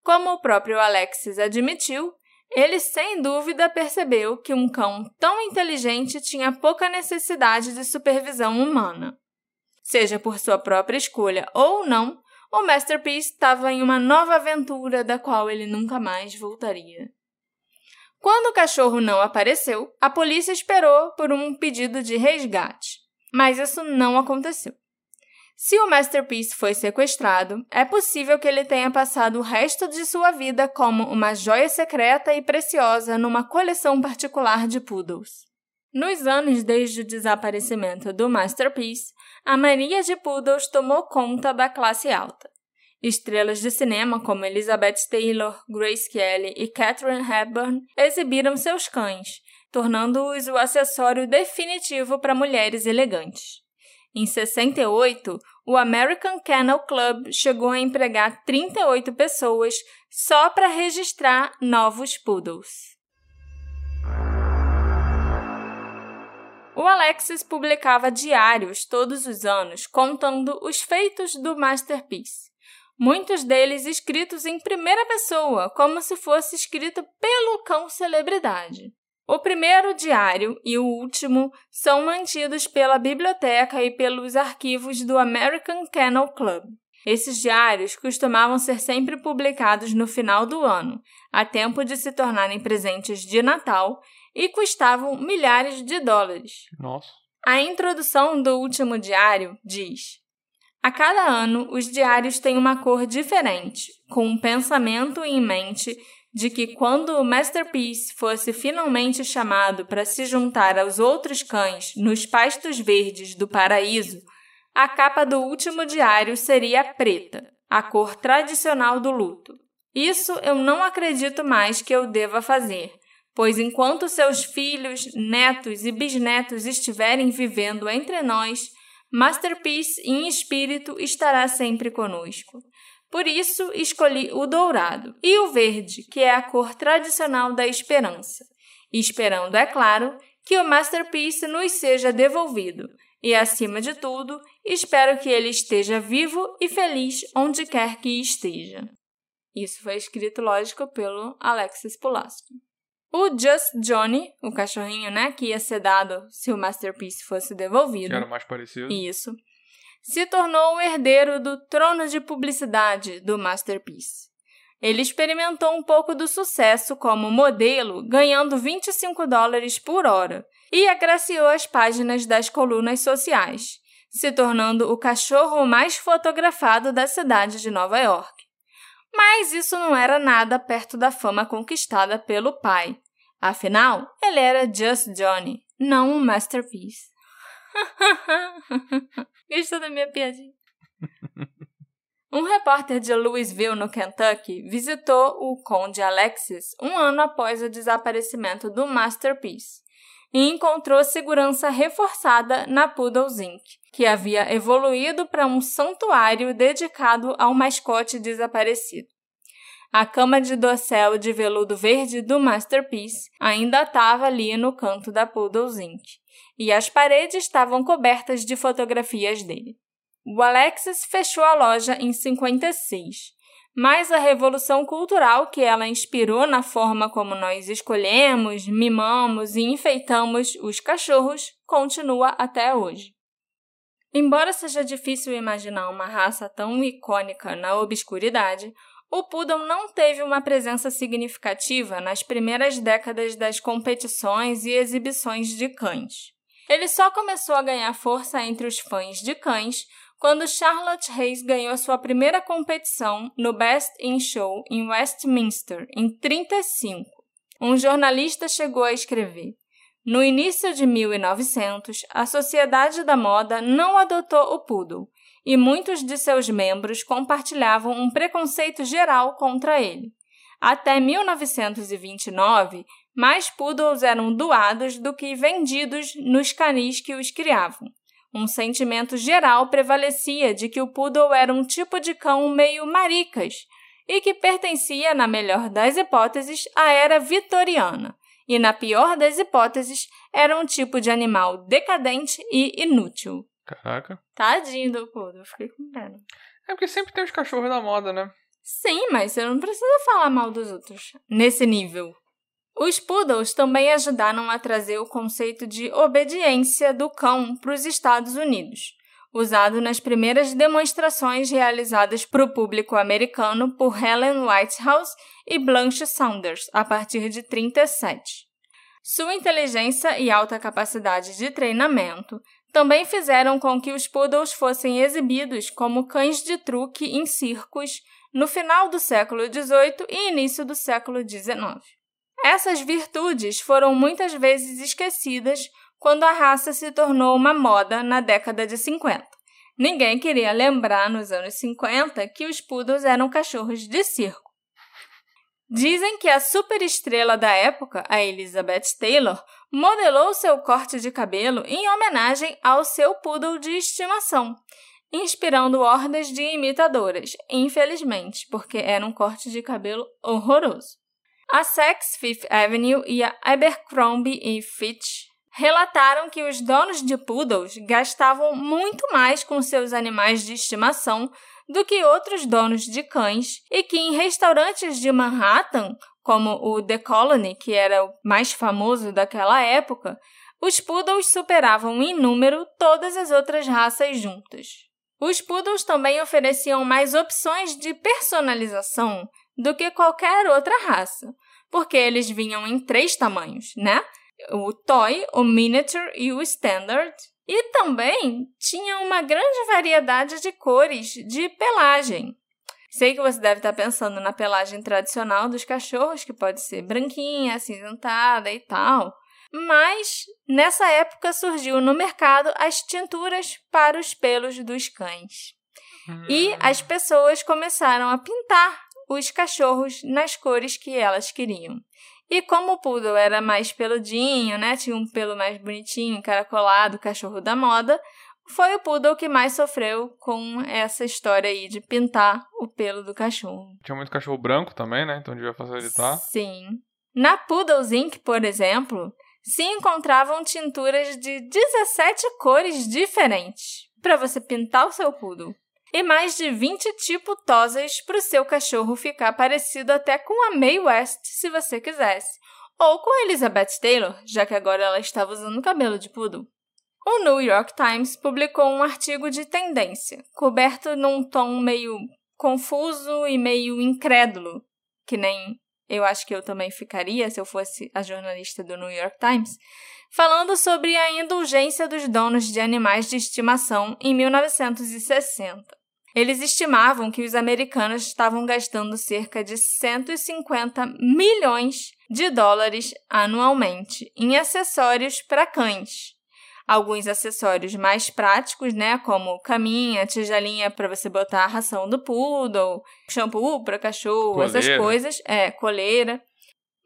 Como o próprio Alexis admitiu, ele sem dúvida percebeu que um cão tão inteligente tinha pouca necessidade de supervisão humana. Seja por sua própria escolha ou não, o Masterpiece estava em uma nova aventura da qual ele nunca mais voltaria. Quando o cachorro não apareceu, a polícia esperou por um pedido de resgate, mas isso não aconteceu. Se o Masterpiece foi sequestrado, é possível que ele tenha passado o resto de sua vida como uma joia secreta e preciosa numa coleção particular de poodles. Nos anos desde o desaparecimento do Masterpiece, a mania de poodles tomou conta da classe alta. Estrelas de cinema como Elizabeth Taylor, Grace Kelly e Katharine Hepburn exibiram seus cães, tornando-os o acessório definitivo para mulheres elegantes. Em 68, o American Kennel Club chegou a empregar 38 pessoas só para registrar novos poodles. O Alexis publicava diários todos os anos contando os feitos do Masterpiece, muitos deles escritos em primeira pessoa, como se fosse escrito pelo cão celebridade. O primeiro diário e o último são mantidos pela biblioteca e pelos arquivos do American Kennel Club. Esses diários costumavam ser sempre publicados no final do ano, a tempo de se tornarem presentes de Natal, e custavam milhares de dólares. Nossa. A introdução do último diário diz: A cada ano, os diários têm uma cor diferente, com um pensamento em mente de que quando o Masterpiece fosse finalmente chamado para se juntar aos outros cães nos pastos verdes do paraíso, a capa do último diário seria preta, a cor tradicional do luto. Isso eu não acredito mais que eu deva fazer, pois enquanto seus filhos, netos e bisnetos estiverem vivendo entre nós, Masterpiece em espírito estará sempre conosco. Por isso, escolhi o dourado e o verde, que é a cor tradicional da esperança, esperando, é claro, que o masterpiece nos seja devolvido. E, acima de tudo, espero que ele esteja vivo e feliz onde quer que esteja. Isso foi escrito, lógico, pelo Alexis Pulaski. O Just Johnny, o cachorrinho, né, que ia ser dado se o Masterpiece fosse devolvido. Que era mais parecido. Isso se tornou o herdeiro do trono de publicidade do Masterpiece. Ele experimentou um pouco do sucesso como modelo, ganhando 25 dólares por hora, e agraciou as páginas das colunas sociais, se tornando o cachorro mais fotografado da cidade de Nova York. Mas isso não era nada perto da fama conquistada pelo pai. Afinal, ele era Just Johnny, não um masterpiece. Gostou da minha piadinha? Um repórter de Louisville, no Kentucky, visitou o Conde Alexis um ano após o desaparecimento do Masterpiece e encontrou segurança reforçada na Poodles Inc., que havia evoluído para um santuário dedicado ao mascote desaparecido. A cama de dossel de veludo verde do Masterpiece ainda estava ali no canto da Poodles Inc., e as paredes estavam cobertas de fotografias dele. O Alexis fechou a loja em 56, mas a revolução cultural que ela inspirou na forma como nós escolhemos, mimamos e enfeitamos os cachorros continua até hoje. Embora seja difícil imaginar uma raça tão icônica na obscuridade, o Poodle não teve uma presença significativa nas primeiras décadas das competições e exibições de cães. Ele só começou a ganhar força entre os fãs de cães quando Charlotte Hayes ganhou sua primeira competição no Best in Show em Westminster, em 35. Um jornalista chegou a escrever: No início de 1900, a Sociedade da Moda não adotou o poodle e muitos de seus membros compartilhavam um preconceito geral contra ele. Até 1929, mais poodles eram doados do que vendidos nos canis que os criavam. Um sentimento geral prevalecia de que o poodle era um tipo de cão meio maricas e que pertencia, na melhor das hipóteses, à era vitoriana, e na pior das hipóteses, era um tipo de animal decadente e inútil. Caraca. Tadinho do poodle, fiquei com pena. É porque sempre tem os cachorros da moda, né? Sim, mas você não precisa falar mal dos outros nesse nível. Os poodles também ajudaram a trazer o conceito de obediência do cão para os Estados Unidos, usado nas primeiras demonstrações realizadas para o público americano por Helen Whitehouse e Blanche Saunders a partir de 37. Sua inteligência e alta capacidade de treinamento também fizeram com que os poodles fossem exibidos como cães de truque em circos no final do século XVIII e início do século XIX. Essas virtudes foram muitas vezes esquecidas quando a raça se tornou uma moda na década de 50. Ninguém queria lembrar nos anos 50 que os poodles eram cachorros de circo. Dizem que a superestrela da época, a Elizabeth Taylor, modelou seu corte de cabelo em homenagem ao seu poodle de estimação, inspirando hordas de imitadoras, infelizmente, porque era um corte de cabelo horroroso. A Saks Fifth Avenue e a Abercrombie Fitch relataram que os donos de poodles gastavam muito mais com seus animais de estimação do que outros donos de cães e que em restaurantes de Manhattan, como o The Colony, que era o mais famoso daquela época, os poodles superavam em número todas as outras raças juntas. Os poodles também ofereciam mais opções de personalização do que qualquer outra raça, porque eles vinham em três tamanhos, né? O toy, o miniature e o standard. E também tinha uma grande variedade de cores de pelagem. Sei que você deve estar pensando na pelagem tradicional dos cachorros, que pode ser branquinha, acinzentada e tal. Mas nessa época surgiu no mercado as tinturas para os pelos dos cães. E as pessoas começaram a pintar os cachorros nas cores que elas queriam. E como o poodle era mais peludinho, né, tinha um pelo mais bonitinho, encaracolado, cachorro da moda, foi o poodle que mais sofreu com essa história aí de pintar o pelo do cachorro. Tinha muito cachorro branco também, né? Então devia facilitar. Sim. Na Poodles Inc., por exemplo, se encontravam tinturas de 17 cores diferentes para você pintar o seu poodle e mais de 20 tipo tosas para o seu cachorro ficar parecido até com a Mae West, se você quisesse, ou com Elizabeth Taylor, já que agora ela estava usando cabelo de poodle. O New York Times publicou um artigo de tendência, coberto num tom meio confuso e meio incrédulo, que nem eu acho que eu também ficaria se eu fosse a jornalista do New York Times, falando sobre a indulgência dos donos de animais de estimação em 1960. Eles estimavam que os americanos estavam gastando cerca de 150 milhões de dólares anualmente em acessórios para cães. Alguns acessórios mais práticos, né, como caminha, tigelinha para você botar a ração do poodle, shampoo para cachorro, coleira. essas coisas, é, coleira.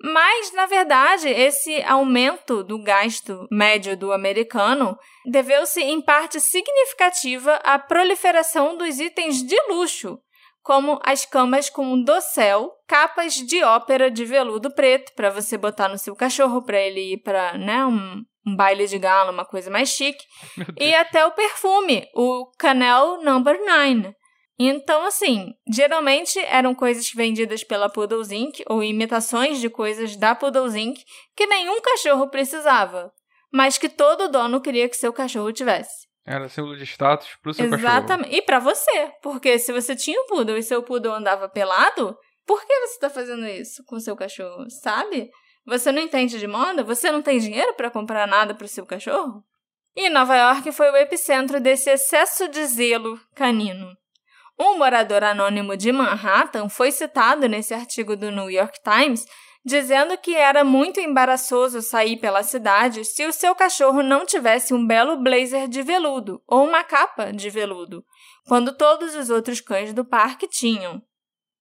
Mas, na verdade, esse aumento do gasto médio do americano deveu-se em parte significativa à proliferação dos itens de luxo, como as camas com dossel, capas de ópera de veludo preto para você botar no seu cachorro para ele ir para né, um, um, baile de gala, uma coisa mais chique, e até o perfume, o Canel Number 9 então, assim, geralmente eram coisas vendidas pela Poodles Inc. ou imitações de coisas da Poodles Inc. que nenhum cachorro precisava, mas que todo dono queria que seu cachorro tivesse. Era símbolo de status pro seu Exatamente. cachorro. Exatamente. E para você, porque se você tinha um poodle e seu poodle andava pelado, por que você tá fazendo isso com seu cachorro, sabe? Você não entende de moda? Você não tem dinheiro para comprar nada pro seu cachorro? E Nova York foi o epicentro desse excesso de zelo canino. Um morador anônimo de Manhattan foi citado nesse artigo do New York Times dizendo que era muito embaraçoso sair pela cidade se o seu cachorro não tivesse um belo blazer de veludo ou uma capa de veludo, quando todos os outros cães do parque tinham.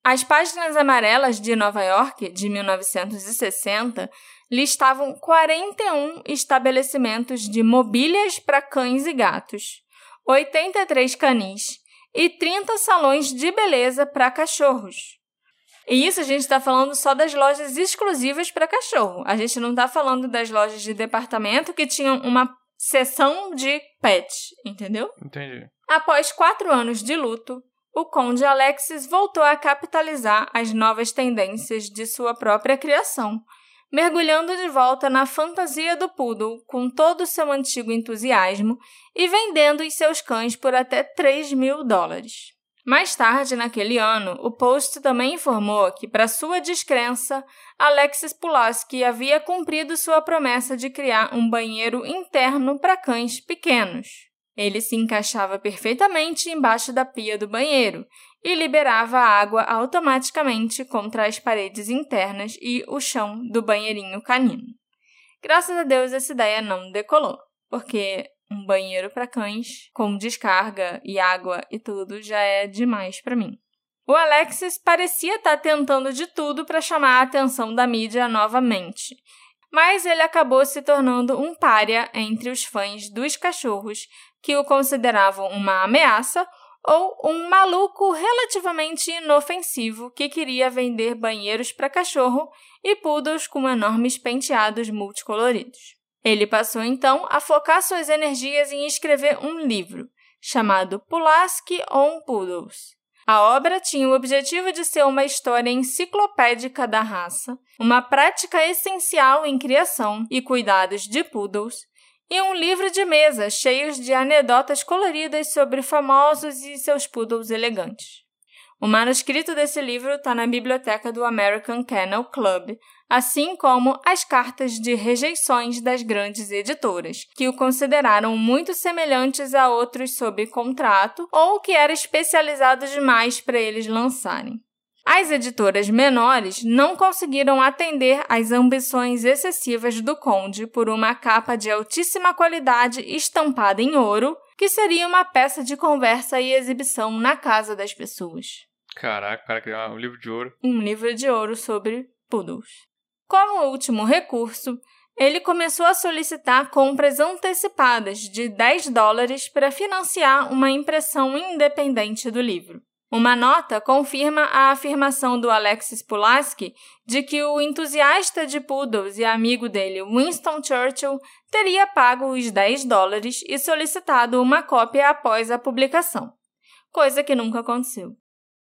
As páginas amarelas de Nova York, de 1960, listavam 41 estabelecimentos de mobílias para cães e gatos, 83 canis e 30 salões de beleza para cachorros. E isso a gente está falando só das lojas exclusivas para cachorro. A gente não está falando das lojas de departamento que tinham uma seção de pet, entendeu? Entendi. Após quatro anos de luto, o conde Alexis voltou a capitalizar as novas tendências de sua própria criação, mergulhando de volta na fantasia do poodle com todo o seu antigo entusiasmo e vendendo os seus cães por até 3 mil dólares. Mais tarde naquele ano, o Post também informou que, para sua descrença, Alexis Pulaski havia cumprido sua promessa de criar um banheiro interno para cães pequenos. Ele se encaixava perfeitamente embaixo da pia do banheiro e liberava a água automaticamente contra as paredes internas e o chão do banheirinho canino. Graças a Deus essa ideia não decolou, porque um banheiro para cães com descarga e água e tudo já é demais para mim. O Alexis parecia estar tá tentando de tudo para chamar a atenção da mídia novamente, mas ele acabou se tornando um pária entre os fãs dos cachorros que o consideravam uma ameaça ou um maluco relativamente inofensivo que queria vender banheiros para cachorro e poodles com enormes penteados multicoloridos. Ele passou então a focar suas energias em escrever um livro, chamado Pulaski on Poodles. A obra tinha o objetivo de ser uma história enciclopédica da raça, uma prática essencial em criação e cuidados de poodles, e um livro de mesa cheio de anedotas coloridas sobre famosos e seus poodles elegantes. O manuscrito desse livro está na biblioteca do American Kennel Club, assim como as cartas de rejeições das grandes editoras, que o consideraram muito semelhantes a outros sob contrato ou que era especializado demais para eles lançarem. As editoras menores não conseguiram atender às ambições excessivas do Conde por uma capa de altíssima qualidade estampada em ouro, que seria uma peça de conversa e exibição na casa das pessoas. Caraca, o cara criou um livro de ouro. Um livro de ouro sobre poodles. Como último recurso, ele começou a solicitar compras antecipadas de 10 dólares para financiar uma impressão independente do livro. Uma nota confirma a afirmação do Alexis Pulaski de que o entusiasta de poodles e amigo dele, Winston Churchill, teria pago os 10 dólares e solicitado uma cópia após a publicação, coisa que nunca aconteceu.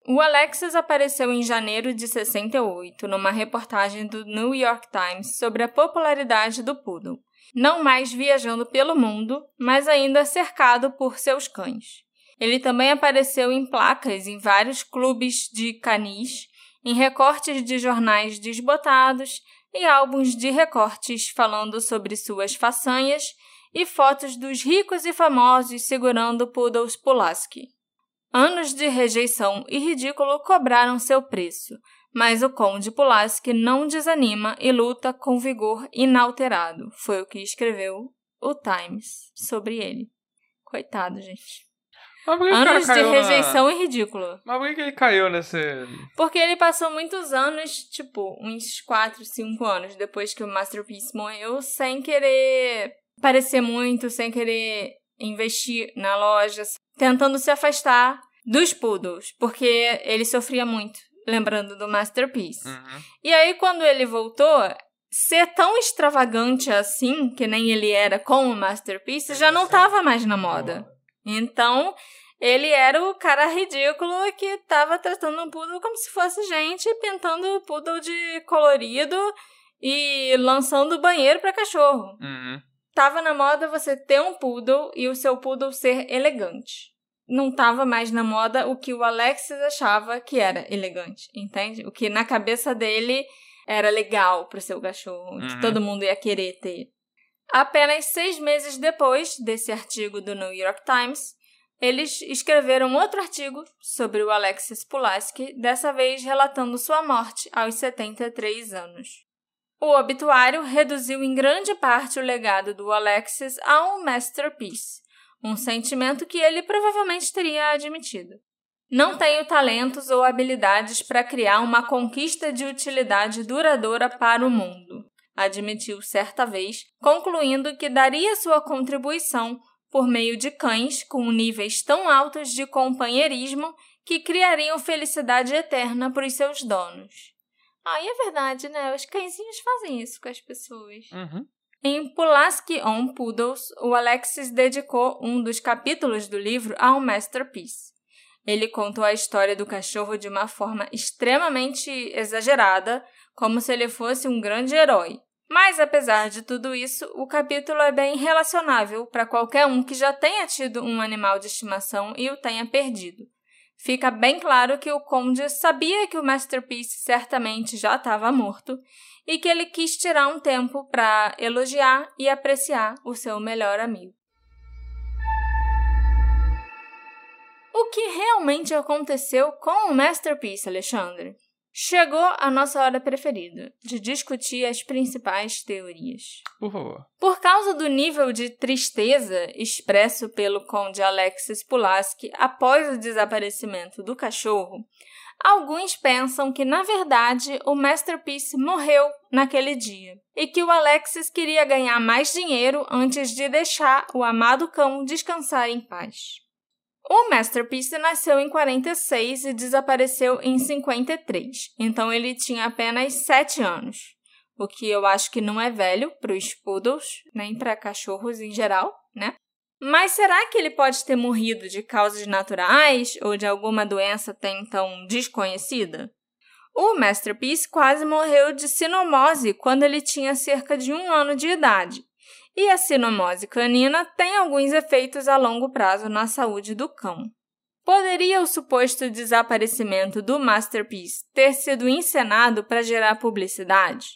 O Alexis apareceu em janeiro de 68 numa reportagem do New York Times sobre a popularidade do poodle, não mais viajando pelo mundo, mas ainda cercado por seus cães. Ele também apareceu em placas em vários clubes de canis, em recortes de jornais desbotados e álbuns de recortes falando sobre suas façanhas e fotos dos ricos e famosos segurando poodles Pulaski. Anos de rejeição e ridículo cobraram seu preço, mas o conde Pulaski não desanima e luta com vigor inalterado. Foi o que escreveu o Times sobre ele. Coitado, gente. Anos de rejeição na... e ridículo. Mas por que ele caiu nesse. Porque ele passou muitos anos, tipo, uns 4, 5 anos depois que o Masterpiece morreu, sem querer parecer muito, sem querer investir na loja, tentando se afastar dos poodles, porque ele sofria muito, lembrando do Masterpiece. Uhum. E aí, quando ele voltou, ser tão extravagante assim, que nem ele era com o Masterpiece, já não estava mais na moda. Então, ele era o cara ridículo que estava tratando o poodle como se fosse gente, pintando o poodle de colorido e lançando banheiro para cachorro. Uhum. Tava na moda você ter um poodle e o seu poodle ser elegante. Não tava mais na moda o que o Alexis achava que era elegante, entende? O que na cabeça dele era legal pro seu cachorro, Uhum. que todo mundo ia querer ter. Apenas seis meses depois desse artigo do New York Times, eles escreveram outro artigo sobre o Alexis Pulaski, dessa vez relatando sua morte aos 73 anos. O obituário reduziu em grande parte o legado do Alexis a um masterpiece, um sentimento que ele provavelmente teria admitido. Não tenho talentos ou habilidades para criar uma conquista de utilidade duradoura para o mundo, admitiu certa vez, concluindo que daria sua contribuição por meio de cães com níveis tão altos de companheirismo que criariam felicidade eterna para os seus donos. Ah, e é verdade, né? Os cãezinhos fazem isso com as pessoas. Uhum. Em Pulaski on Poodles, o Alexis dedicou um dos capítulos do livro ao Masterpiece. Ele contou a história do cachorro de uma forma extremamente exagerada, como se ele fosse um grande herói. Mas, apesar de tudo isso, o capítulo é bem relacionável para qualquer um que já tenha tido um animal de estimação e o tenha perdido. Fica bem claro que o conde sabia que o Masterpiece certamente já estava morto e que ele quis tirar um tempo para elogiar e apreciar o seu melhor amigo. O que realmente aconteceu com o Masterpiece, Alexandre? Chegou a nossa hora preferida, de discutir as principais teorias. Por favor. Por causa do nível de tristeza expresso pelo conde Alexis Pulaski após o desaparecimento do cachorro, alguns pensam que, na verdade, o Masterpiece morreu naquele dia e que o Alexis queria ganhar mais dinheiro antes de deixar o amado cão descansar em paz. O Masterpiece nasceu em 46 e desapareceu em 53, então ele tinha apenas 7 anos, o que eu acho que não é velho para os poodles, nem para cachorros em geral, né? Mas será que ele pode ter morrido de causas naturais ou de alguma doença até então desconhecida? O Masterpiece quase morreu de sinomose quando ele tinha cerca de um ano de idade, e a sinomose canina tem alguns efeitos a longo prazo na saúde do cão. Poderia o suposto desaparecimento do Masterpiece ter sido encenado para gerar publicidade?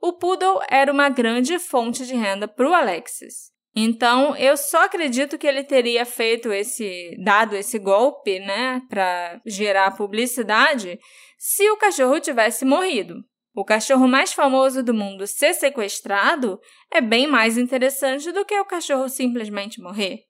O Poodle era uma grande fonte de renda para o Alexis. Então, eu só acredito que ele teria feito esse, dado esse golpe, né, para gerar publicidade, se o cachorro tivesse morrido. O cachorro mais famoso do mundo ser sequestrado é bem mais interessante do que o cachorro simplesmente morrer.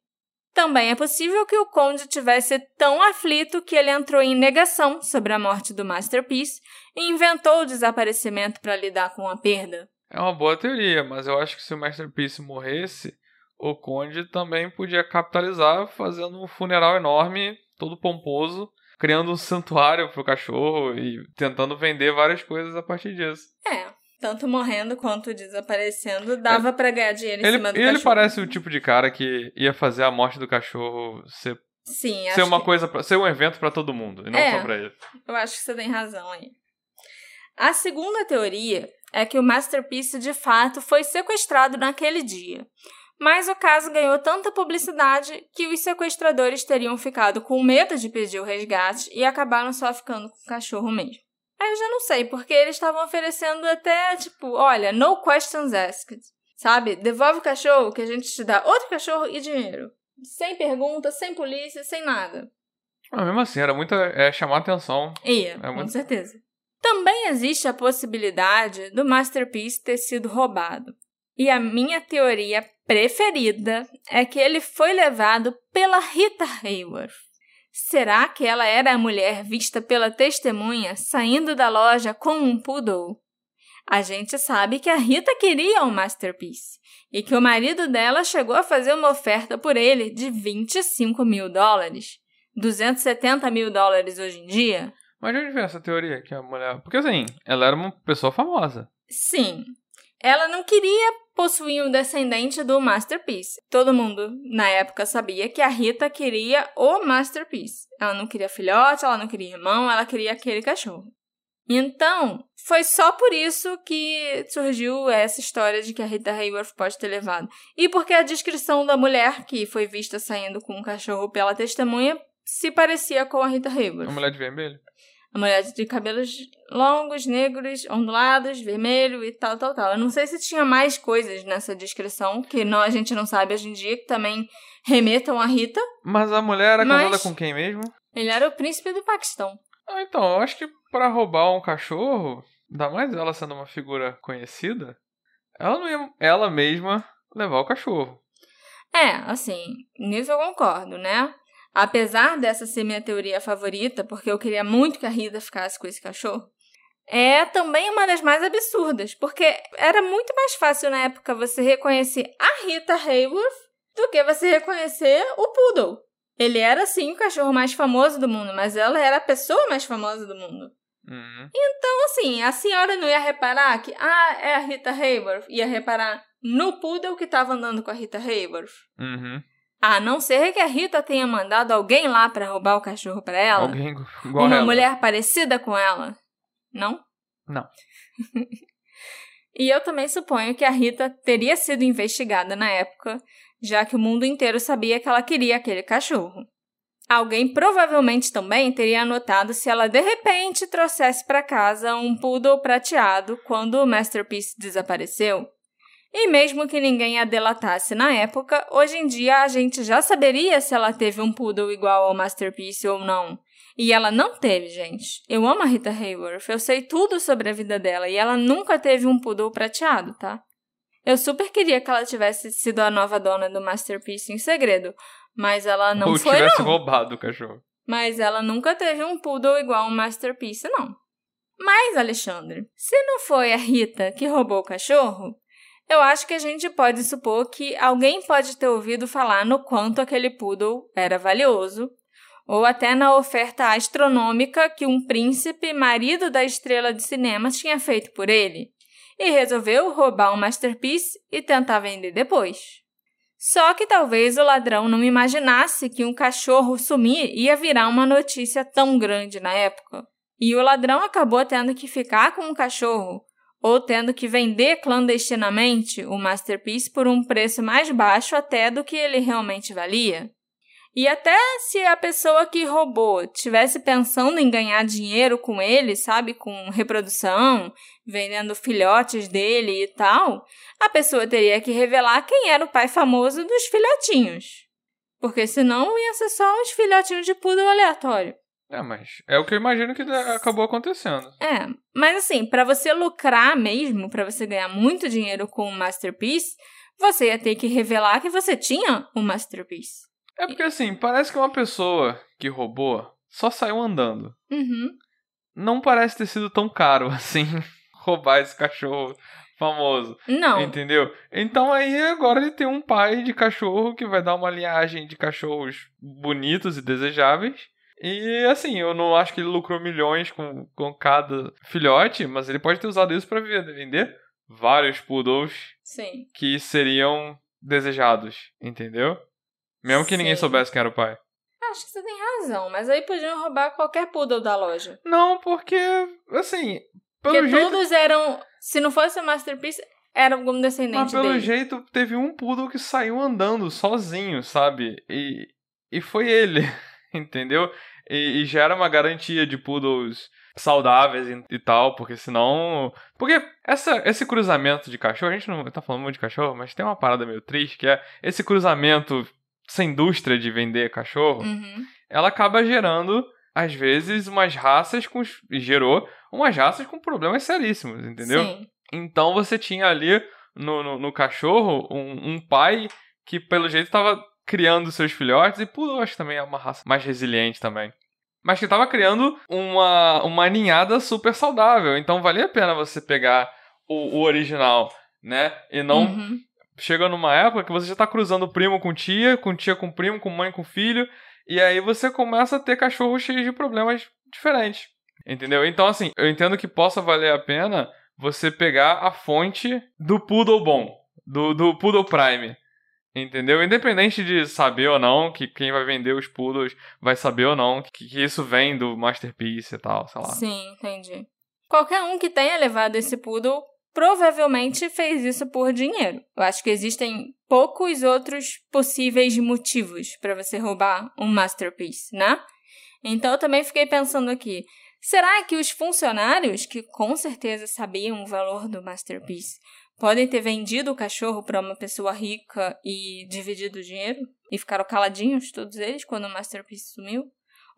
Também é possível que o conde tivesse tão aflito que ele entrou em negação sobre a morte do Masterpiece e inventou o desaparecimento para lidar com a perda. É uma boa teoria, mas eu acho que se o Masterpiece morresse, o conde também podia capitalizar fazendo um funeral enorme, todo pomposo, criando um santuário pro cachorro e tentando vender várias coisas a partir disso. É, tanto morrendo quanto desaparecendo, dava é. para ganhar dinheiro em ele, cima do e cachorro. ele parece o tipo de cara que ia fazer a morte do cachorro ser Sim, ser uma que... coisa pra, ser um evento para todo mundo e não é, só para ele. Eu acho que você tem razão aí. A segunda teoria é que o Masterpiece de fato foi sequestrado naquele dia. Mas o caso ganhou tanta publicidade que os sequestradores teriam ficado com medo de pedir o resgate e acabaram só ficando com o cachorro mesmo. Aí eu já não sei, porque eles estavam oferecendo até, tipo, olha, no questions asked. Sabe? Devolve o cachorro que a gente te dá outro cachorro e dinheiro. Sem pergunta, sem polícia, sem nada. Mas mesmo assim, era muito. É chamar atenção. Ia, é com muito... certeza. Também existe a possibilidade do Masterpiece ter sido roubado. E a minha teoria preferida é que ele foi levado pela Rita Hayworth. Será que ela era a mulher vista pela testemunha saindo da loja com um poodle? A gente sabe que a Rita queria um masterpiece e que o marido dela chegou a fazer uma oferta por ele de 25 mil dólares. 270 mil dólares hoje em dia. Mas de onde vem essa teoria que a mulher. Porque assim, ela era uma pessoa famosa. Sim. Ela não queria possuía um descendente do Masterpiece. Todo mundo na época sabia que a Rita queria o Masterpiece. Ela não queria filhote, ela não queria irmão, ela queria aquele cachorro. Então, foi só por isso que surgiu essa história de que a Rita Hayworth pode ter levado. E porque a descrição da mulher que foi vista saindo com um cachorro pela testemunha se parecia com a Rita Hayworth. A mulher de vermelho? A mulher de cabelos longos, negros, ondulados, vermelho e tal, tal, tal. Eu não sei se tinha mais coisas nessa descrição que não, a gente não sabe hoje em dia, que também remetam a Rita. Mas a mulher era casada com quem mesmo? Ele era o príncipe do Paquistão. Ah, então, eu acho que para roubar um cachorro, ainda mais ela sendo uma figura conhecida, ela não ia ela mesma levar o cachorro. É, assim, nisso eu concordo, né? Apesar dessa ser minha teoria favorita, porque eu queria muito que a Rita ficasse com esse cachorro, é também uma das mais absurdas, porque era muito mais fácil na época você reconhecer a Rita Hayworth do que você reconhecer o Poodle. Ele era sim o cachorro mais famoso do mundo, mas ela era a pessoa mais famosa do mundo. Uhum. Então, assim, a senhora não ia reparar que, ah, é a Rita Hayworth. Ia reparar no poodle que estava andando com a Rita Hayworth. Uhum. A não ser que a Rita tenha mandado alguém lá para roubar o cachorro para ela. Alguém igual Uma ela. mulher parecida com ela. Não? Não. e eu também suponho que a Rita teria sido investigada na época, já que o mundo inteiro sabia que ela queria aquele cachorro. Alguém provavelmente também teria notado se ela de repente trouxesse para casa um poodle prateado quando o Masterpiece desapareceu. E mesmo que ninguém a delatasse na época, hoje em dia a gente já saberia se ela teve um poodle igual ao Masterpiece ou não. E ela não teve, gente. Eu amo a Rita Hayworth, eu sei tudo sobre a vida dela e ela nunca teve um poodle prateado, tá? Eu super queria que ela tivesse sido a nova dona do Masterpiece em segredo, mas ela não Ou foi, tivesse não. roubado o cachorro. Mas ela nunca teve um poodle igual um Masterpiece, não. Mas, Alexandre, se não foi a Rita que roubou o cachorro, eu acho que a gente pode supor que alguém pode ter ouvido falar no quanto aquele poodle era valioso, ou até na oferta astronômica que um príncipe, marido da estrela de cinema, tinha feito por ele, e resolveu roubar um Masterpiece e tentar vender depois. Só que talvez o ladrão não imaginasse que um cachorro sumir ia virar uma notícia tão grande na época. E o ladrão acabou tendo que ficar com o cachorro, ou tendo que vender clandestinamente o Masterpiece por um preço mais baixo até do que ele realmente valia. E até se a pessoa que roubou tivesse pensando em ganhar dinheiro com ele, sabe, com reprodução, vendendo filhotes dele e tal, a pessoa teria que revelar quem era o pai famoso dos filhotinhos. Porque senão ia ser só uns filhotinhos de poodle aleatório. É, mas é o que eu imagino que acabou acontecendo. É, mas assim, para você lucrar mesmo, para você ganhar muito dinheiro com o Masterpiece, você ia ter que revelar que você tinha um Masterpiece. É porque assim, parece que uma pessoa que roubou só saiu andando. Uhum. Não parece ter sido tão caro assim roubar esse cachorro famoso. Não. Entendeu? Então aí agora ele tem um pai de cachorro que vai dar uma linhagem de cachorros bonitos e desejáveis. E assim, eu não acho que ele lucrou milhões com, com cada filhote, mas ele pode ter usado isso para vender vários poodles Sim. que seriam desejados, entendeu? Mesmo que ninguém soubesse quem era o pai. Acho que você tem razão, mas aí podiam roubar qualquer poodle da loja. Não, porque, assim, pelo Porque jeito. todos eram. Se não fosse o Masterpiece, era algum descendente Mas pelo dele. jeito teve um poodle que saiu andando sozinho, sabe? E, e foi ele, entendeu? E, e já era uma garantia de poodles saudáveis e, e tal, porque senão. Porque essa, esse cruzamento de cachorro, a gente não tá falando muito de cachorro, mas tem uma parada meio triste que é esse cruzamento, essa indústria de vender cachorro, Uhum. ela acaba gerando, às vezes, umas raças com. gerou umas raças com problemas seríssimos, entendeu? Sim. Então você tinha ali no, no, no cachorro um, um pai que, pelo jeito, estava criando seus filhotes, e Poodle acho que também é uma raça mais resiliente também. Mas que estava criando uma, uma ninhada super saudável. Então valia a pena você pegar o, o original, né? E não Uhum. chega numa época que você já tá cruzando primo com tia, com tia com primo, com mãe com filho, e aí você começa a ter cachorros cheios de problemas diferentes. Entendeu? Então, assim, eu entendo que possa valer a pena você pegar a fonte do Poodle bom, do, do Poodle Prime. Entendeu? Independente de saber ou não que quem vai vender os Poodles vai saber ou não que, que isso vem do Masterpiece e tal, sei lá. Sim, entendi. Qualquer um que tenha levado esse poodle provavelmente fez isso por dinheiro. Eu acho que existem poucos outros possíveis motivos para você roubar um masterpiece, né? Então eu também fiquei pensando aqui, será que os funcionários que com certeza sabiam o valor do masterpiece podem ter vendido o cachorro para uma pessoa rica e dividido o dinheiro e ficaram caladinhos todos eles quando o masterpiece sumiu?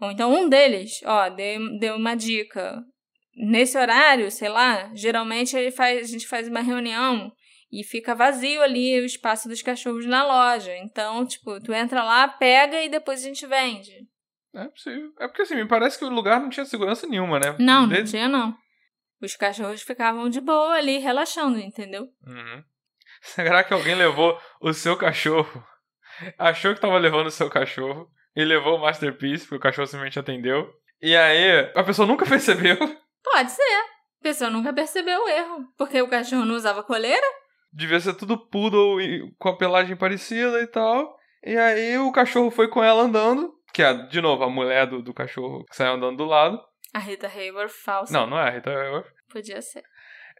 Ou então um deles, ó, deu, deu uma dica. Nesse horário, sei lá, geralmente ele faz, a gente faz uma reunião e fica vazio ali o espaço dos cachorros na loja. Então, tipo, tu entra lá, pega e depois a gente vende. É possível. É porque assim, me parece que o lugar não tinha segurança nenhuma, né? Não, Desde- não tinha não. Os cachorros ficavam de boa ali, relaxando, entendeu? Uhum. Será que alguém levou o seu cachorro? Achou que tava levando o seu cachorro e levou o Masterpiece, porque o cachorro simplesmente atendeu. E aí, a pessoa nunca percebeu. Pode ser. A pessoa nunca percebeu o erro. Porque o cachorro não usava coleira? Devia ser tudo poodle e com a pelagem parecida e tal. E aí o cachorro foi com ela andando. Que é, de novo, a mulher do, do cachorro que saiu andando do lado. A Rita Hayworth falsa. Não, não é a Rita Hayworth. Podia ser.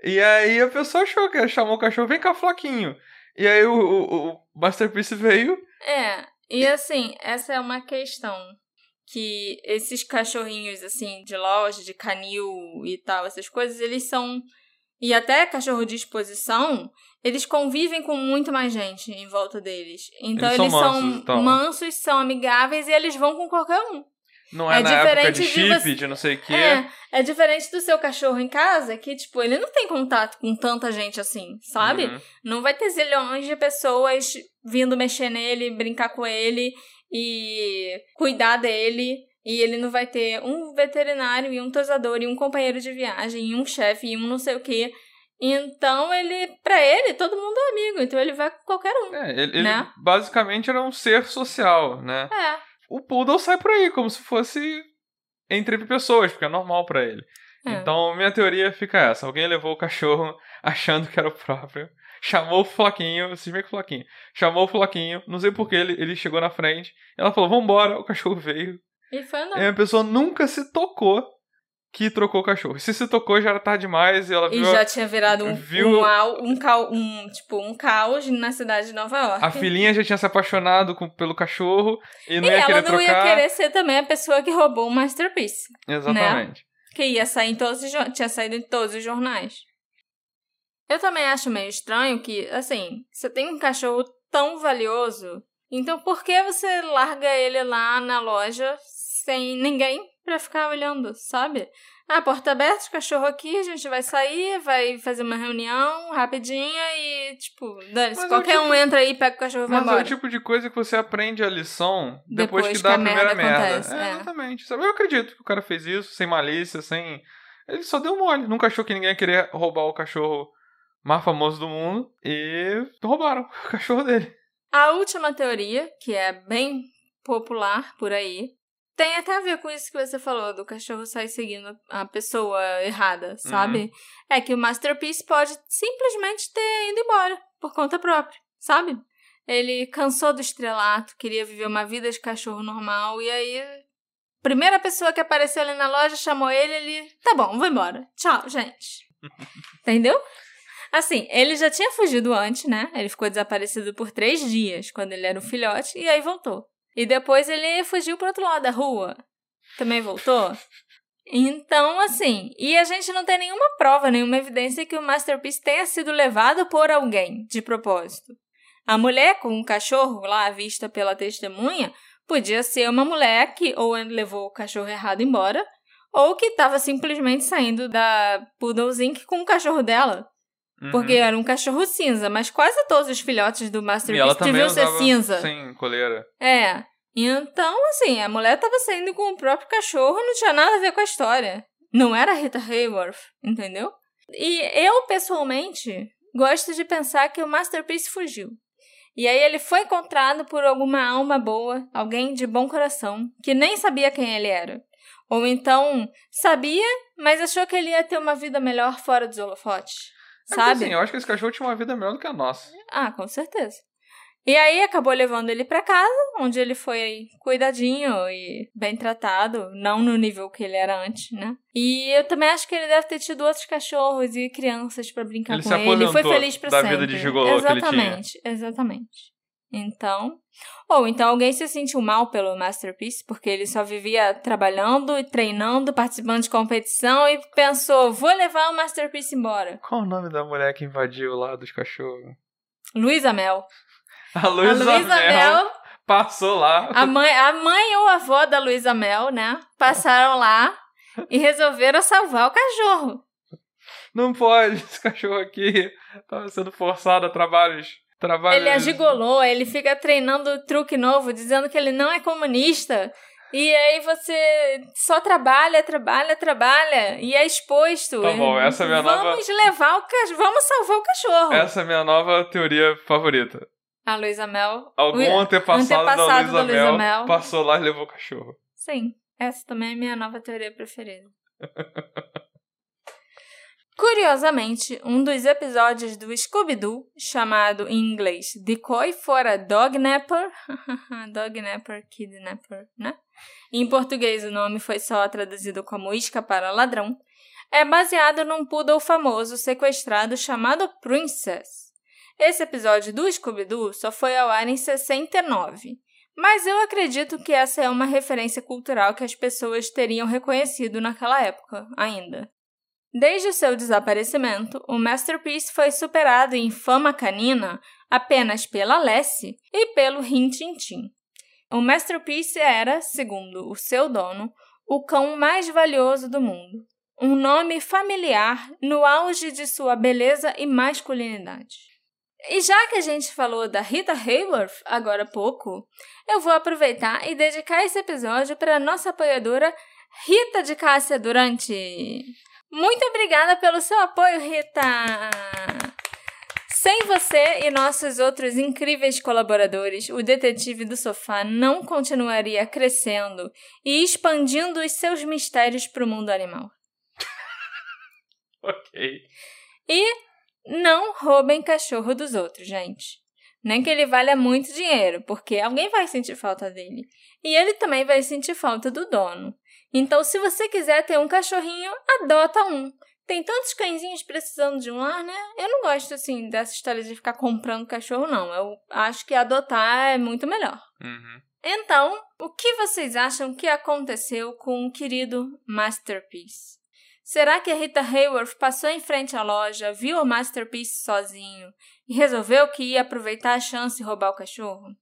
E aí a pessoa achou que chamou o cachorro, vem cá, Floquinho. E aí o, o, o Masterpiece veio. É, e assim, essa é uma questão que esses cachorrinhos assim de loja, de canil e tal, essas coisas, eles são e até cachorro de exposição, eles convivem com muito mais gente em volta deles. Então Eles eles, são são, mansos, então. mansos, são amigáveis e eles vão com qualquer um. Não é, É na época diferente de de chip, você- de não sei o quê. É, é diferente do seu cachorro em casa, que tipo, ele não tem contato com tanta gente assim, sabe? Uhum. Não vai ter zilhões de pessoas vindo mexer nele, brincar com ele e cuidar dele. E ele não vai ter um veterinário e um tosador e um companheiro de viagem e um chefe e um não sei o quê. Então ele, pra ele, todo mundo é amigo. Então ele vai com qualquer um. É, ele, ele Né? basicamente era um ser social, né? É. O Poodle sai por aí, como se fosse entre pessoas, porque é normal pra ele. é. Então, minha teoria fica essa. Alguém levou o cachorro achando que era o próprio. Chamou o Floquinho, vocês veem que o Floquinho. Chamou o Floquinho, não sei por que ele, ele chegou na frente. Ela falou, vambora, o cachorro veio. E foi andando. E a pessoa nunca se tocou que trocou o cachorro. Se se tocou, já era tarde demais e ela E viu já tinha virado um, viu- um, um, um, tipo, um caos na cidade de Nova York. a filhinha já tinha se apaixonado com- pelo cachorro e não e ia ela querer não trocar. ia querer ser também a pessoa que roubou o Masterpiece. Exatamente. Que ia sair em todos os, tinha saído em todos os jornais. Eu também acho meio estranho que, assim, você tem um cachorro tão valioso, então por que você larga ele lá na loja sem ninguém pra ficar olhando, sabe? Ah, porta aberta, cachorro aqui, a gente vai sair, vai fazer uma reunião rapidinha e, tipo, dane-se, é o qualquer um tipo- entra aí, pega o cachorro e vai Mas é embora. o tipo de coisa que você aprende a lição depois, Depois que que dá a a primeira merda merda. acontece, É, é. Exatamente. Sabe? Eu acredito que o cara fez isso sem malícia, sem. Ele só deu mole. Nunca achou que ninguém ia querer roubar o cachorro mais famoso do mundo. E roubaram o cachorro dele. A última teoria, que é bem popular por aí, tem até a ver com isso que você falou, do cachorro sair seguindo a pessoa errada, sabe? É que o Masterpiece pode simplesmente ter ido embora, por conta própria, sabe? Ele cansou do estrelato, queria viver uma vida de cachorro normal, e aí. Primeira pessoa que apareceu ali na loja chamou ele, ele. Tá bom, vou embora. Tchau, gente. Entendeu? Assim, ele já tinha fugido antes, né? Ele ficou desaparecido por três dias, quando ele era um filhote, e aí voltou. E depois ele fugiu pro outro lado da rua. Também voltou. Então, assim, e a gente não tem nenhuma prova, nenhuma evidência que o Masterpiece tenha sido levado por alguém, de propósito. A mulher com o cachorro lá, vista pela testemunha, podia ser uma mulher que ou levou o cachorro errado embora, ou que estava simplesmente saindo da Poodles Inc. com o cachorro dela. Uhum. Porque era um cachorro cinza, mas quase todos os filhotes do Masterpiece deviam ser cinza. sem coleira. É. Então, assim, a mulher tava saindo com o próprio cachorro, não tinha nada a ver com a história. Não era Rita Hayworth, entendeu? E eu, pessoalmente, gosto de pensar que o Masterpiece fugiu. E aí ele foi encontrado por alguma alma boa, alguém de bom coração, que nem sabia quem ele era. Ou então sabia, mas achou que ele ia ter uma vida melhor fora dos holofotes. Sabe? assim, eu acho que esse cachorro tinha uma vida melhor do que a nossa. Ah, com certeza. E aí acabou levando ele pra casa, onde ele foi cuidadinho e bem tratado, não no nível que ele era antes, né? E eu também acho que ele deve ter tido outros cachorros e crianças pra brincar Ele com se ele. Foi feliz pra da sempre. vida de gigolô que ele tinha. Exatamente, exatamente. Então, ou então alguém se sentiu mal pelo Masterpiece porque ele só vivia trabalhando e treinando, participando de competição e pensou, vou levar o Masterpiece embora. Qual o nome da mulher que invadiu lá dos cachorros? Luísa Mel. A Luísa Mel Mel passou lá. A mãe, a mãe ou a avó da Luísa Mel, né? Passaram lá e resolveram salvar o cachorro. Não pode, esse cachorro aqui tava sendo forçado a trabalhos. Ele agigolou, ele fica treinando truque novo, dizendo que ele não é comunista. E aí você só trabalha, trabalha, trabalha e é exposto. Tá bom, essa é minha vamos nova. Vamos levar o cachorro, vamos salvar o cachorro. Essa é a minha nova teoria favorita. A Luísa Mel. Algum o... antepassado, antepassado da Luísa Mel, Mel passou lá e levou o cachorro. Sim, essa também é a minha nova teoria preferida. Curiosamente, um dos episódios do Scooby-Doo, chamado em inglês Decoy for a Dognapper, Dognapper, Kidnapper, né? Em português o nome foi só traduzido como Isca para Ladrão, é baseado num poodle famoso sequestrado chamado Princess. Esse episódio do Scooby-Doo só foi ao ar em 69, mas eu acredito que essa é uma referência cultural que as pessoas teriam reconhecido naquela época ainda. Desde seu desaparecimento, o Masterpiece foi superado em fama canina apenas pela Lassie e pelo Rin Tin Tin. O Masterpiece era, segundo o seu dono, o cão mais valioso do mundo. Um nome familiar no auge de sua beleza e masculinidade. E já que a gente falou da Rita Hayworth agora há pouco, eu vou aproveitar e dedicar esse episódio para nossa apoiadora Rita de Cássia Durante. Muito obrigada pelo seu apoio, Rita! Sem você e nossos outros incríveis colaboradores, o Detetive do Sofá não continuaria crescendo e expandindo os seus mistérios para o mundo animal. ok. E não roubem cachorro dos outros, gente. Nem que ele valha muito dinheiro, porque alguém vai sentir falta dele. E ele também vai sentir falta do dono. Então, se você quiser ter um cachorrinho, adota um. Tem tantos cãezinhos precisando de um lar, né? Eu não gosto, assim, dessa história de ficar comprando cachorro, não. Eu acho que adotar é muito melhor. Uhum. Então, o que vocês acham que aconteceu com o querido Masterpiece? Será que a Rita Hayworth passou em frente à loja, viu o Masterpiece sozinho e resolveu que ia aproveitar a chance e roubar o cachorro?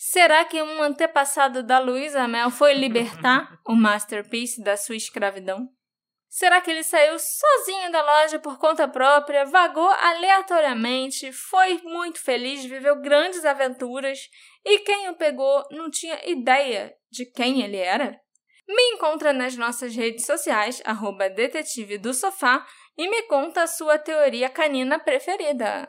Será que um antepassado da Luísa Mel foi libertar o Masterpiece da sua escravidão? Será que ele saiu sozinho da loja por conta própria, vagou aleatoriamente, foi muito feliz, viveu grandes aventuras e quem o pegou não tinha ideia de quem ele era? Me encontra nas nossas redes sociais, arroba detetive do sofá, e me conta a sua teoria canina preferida.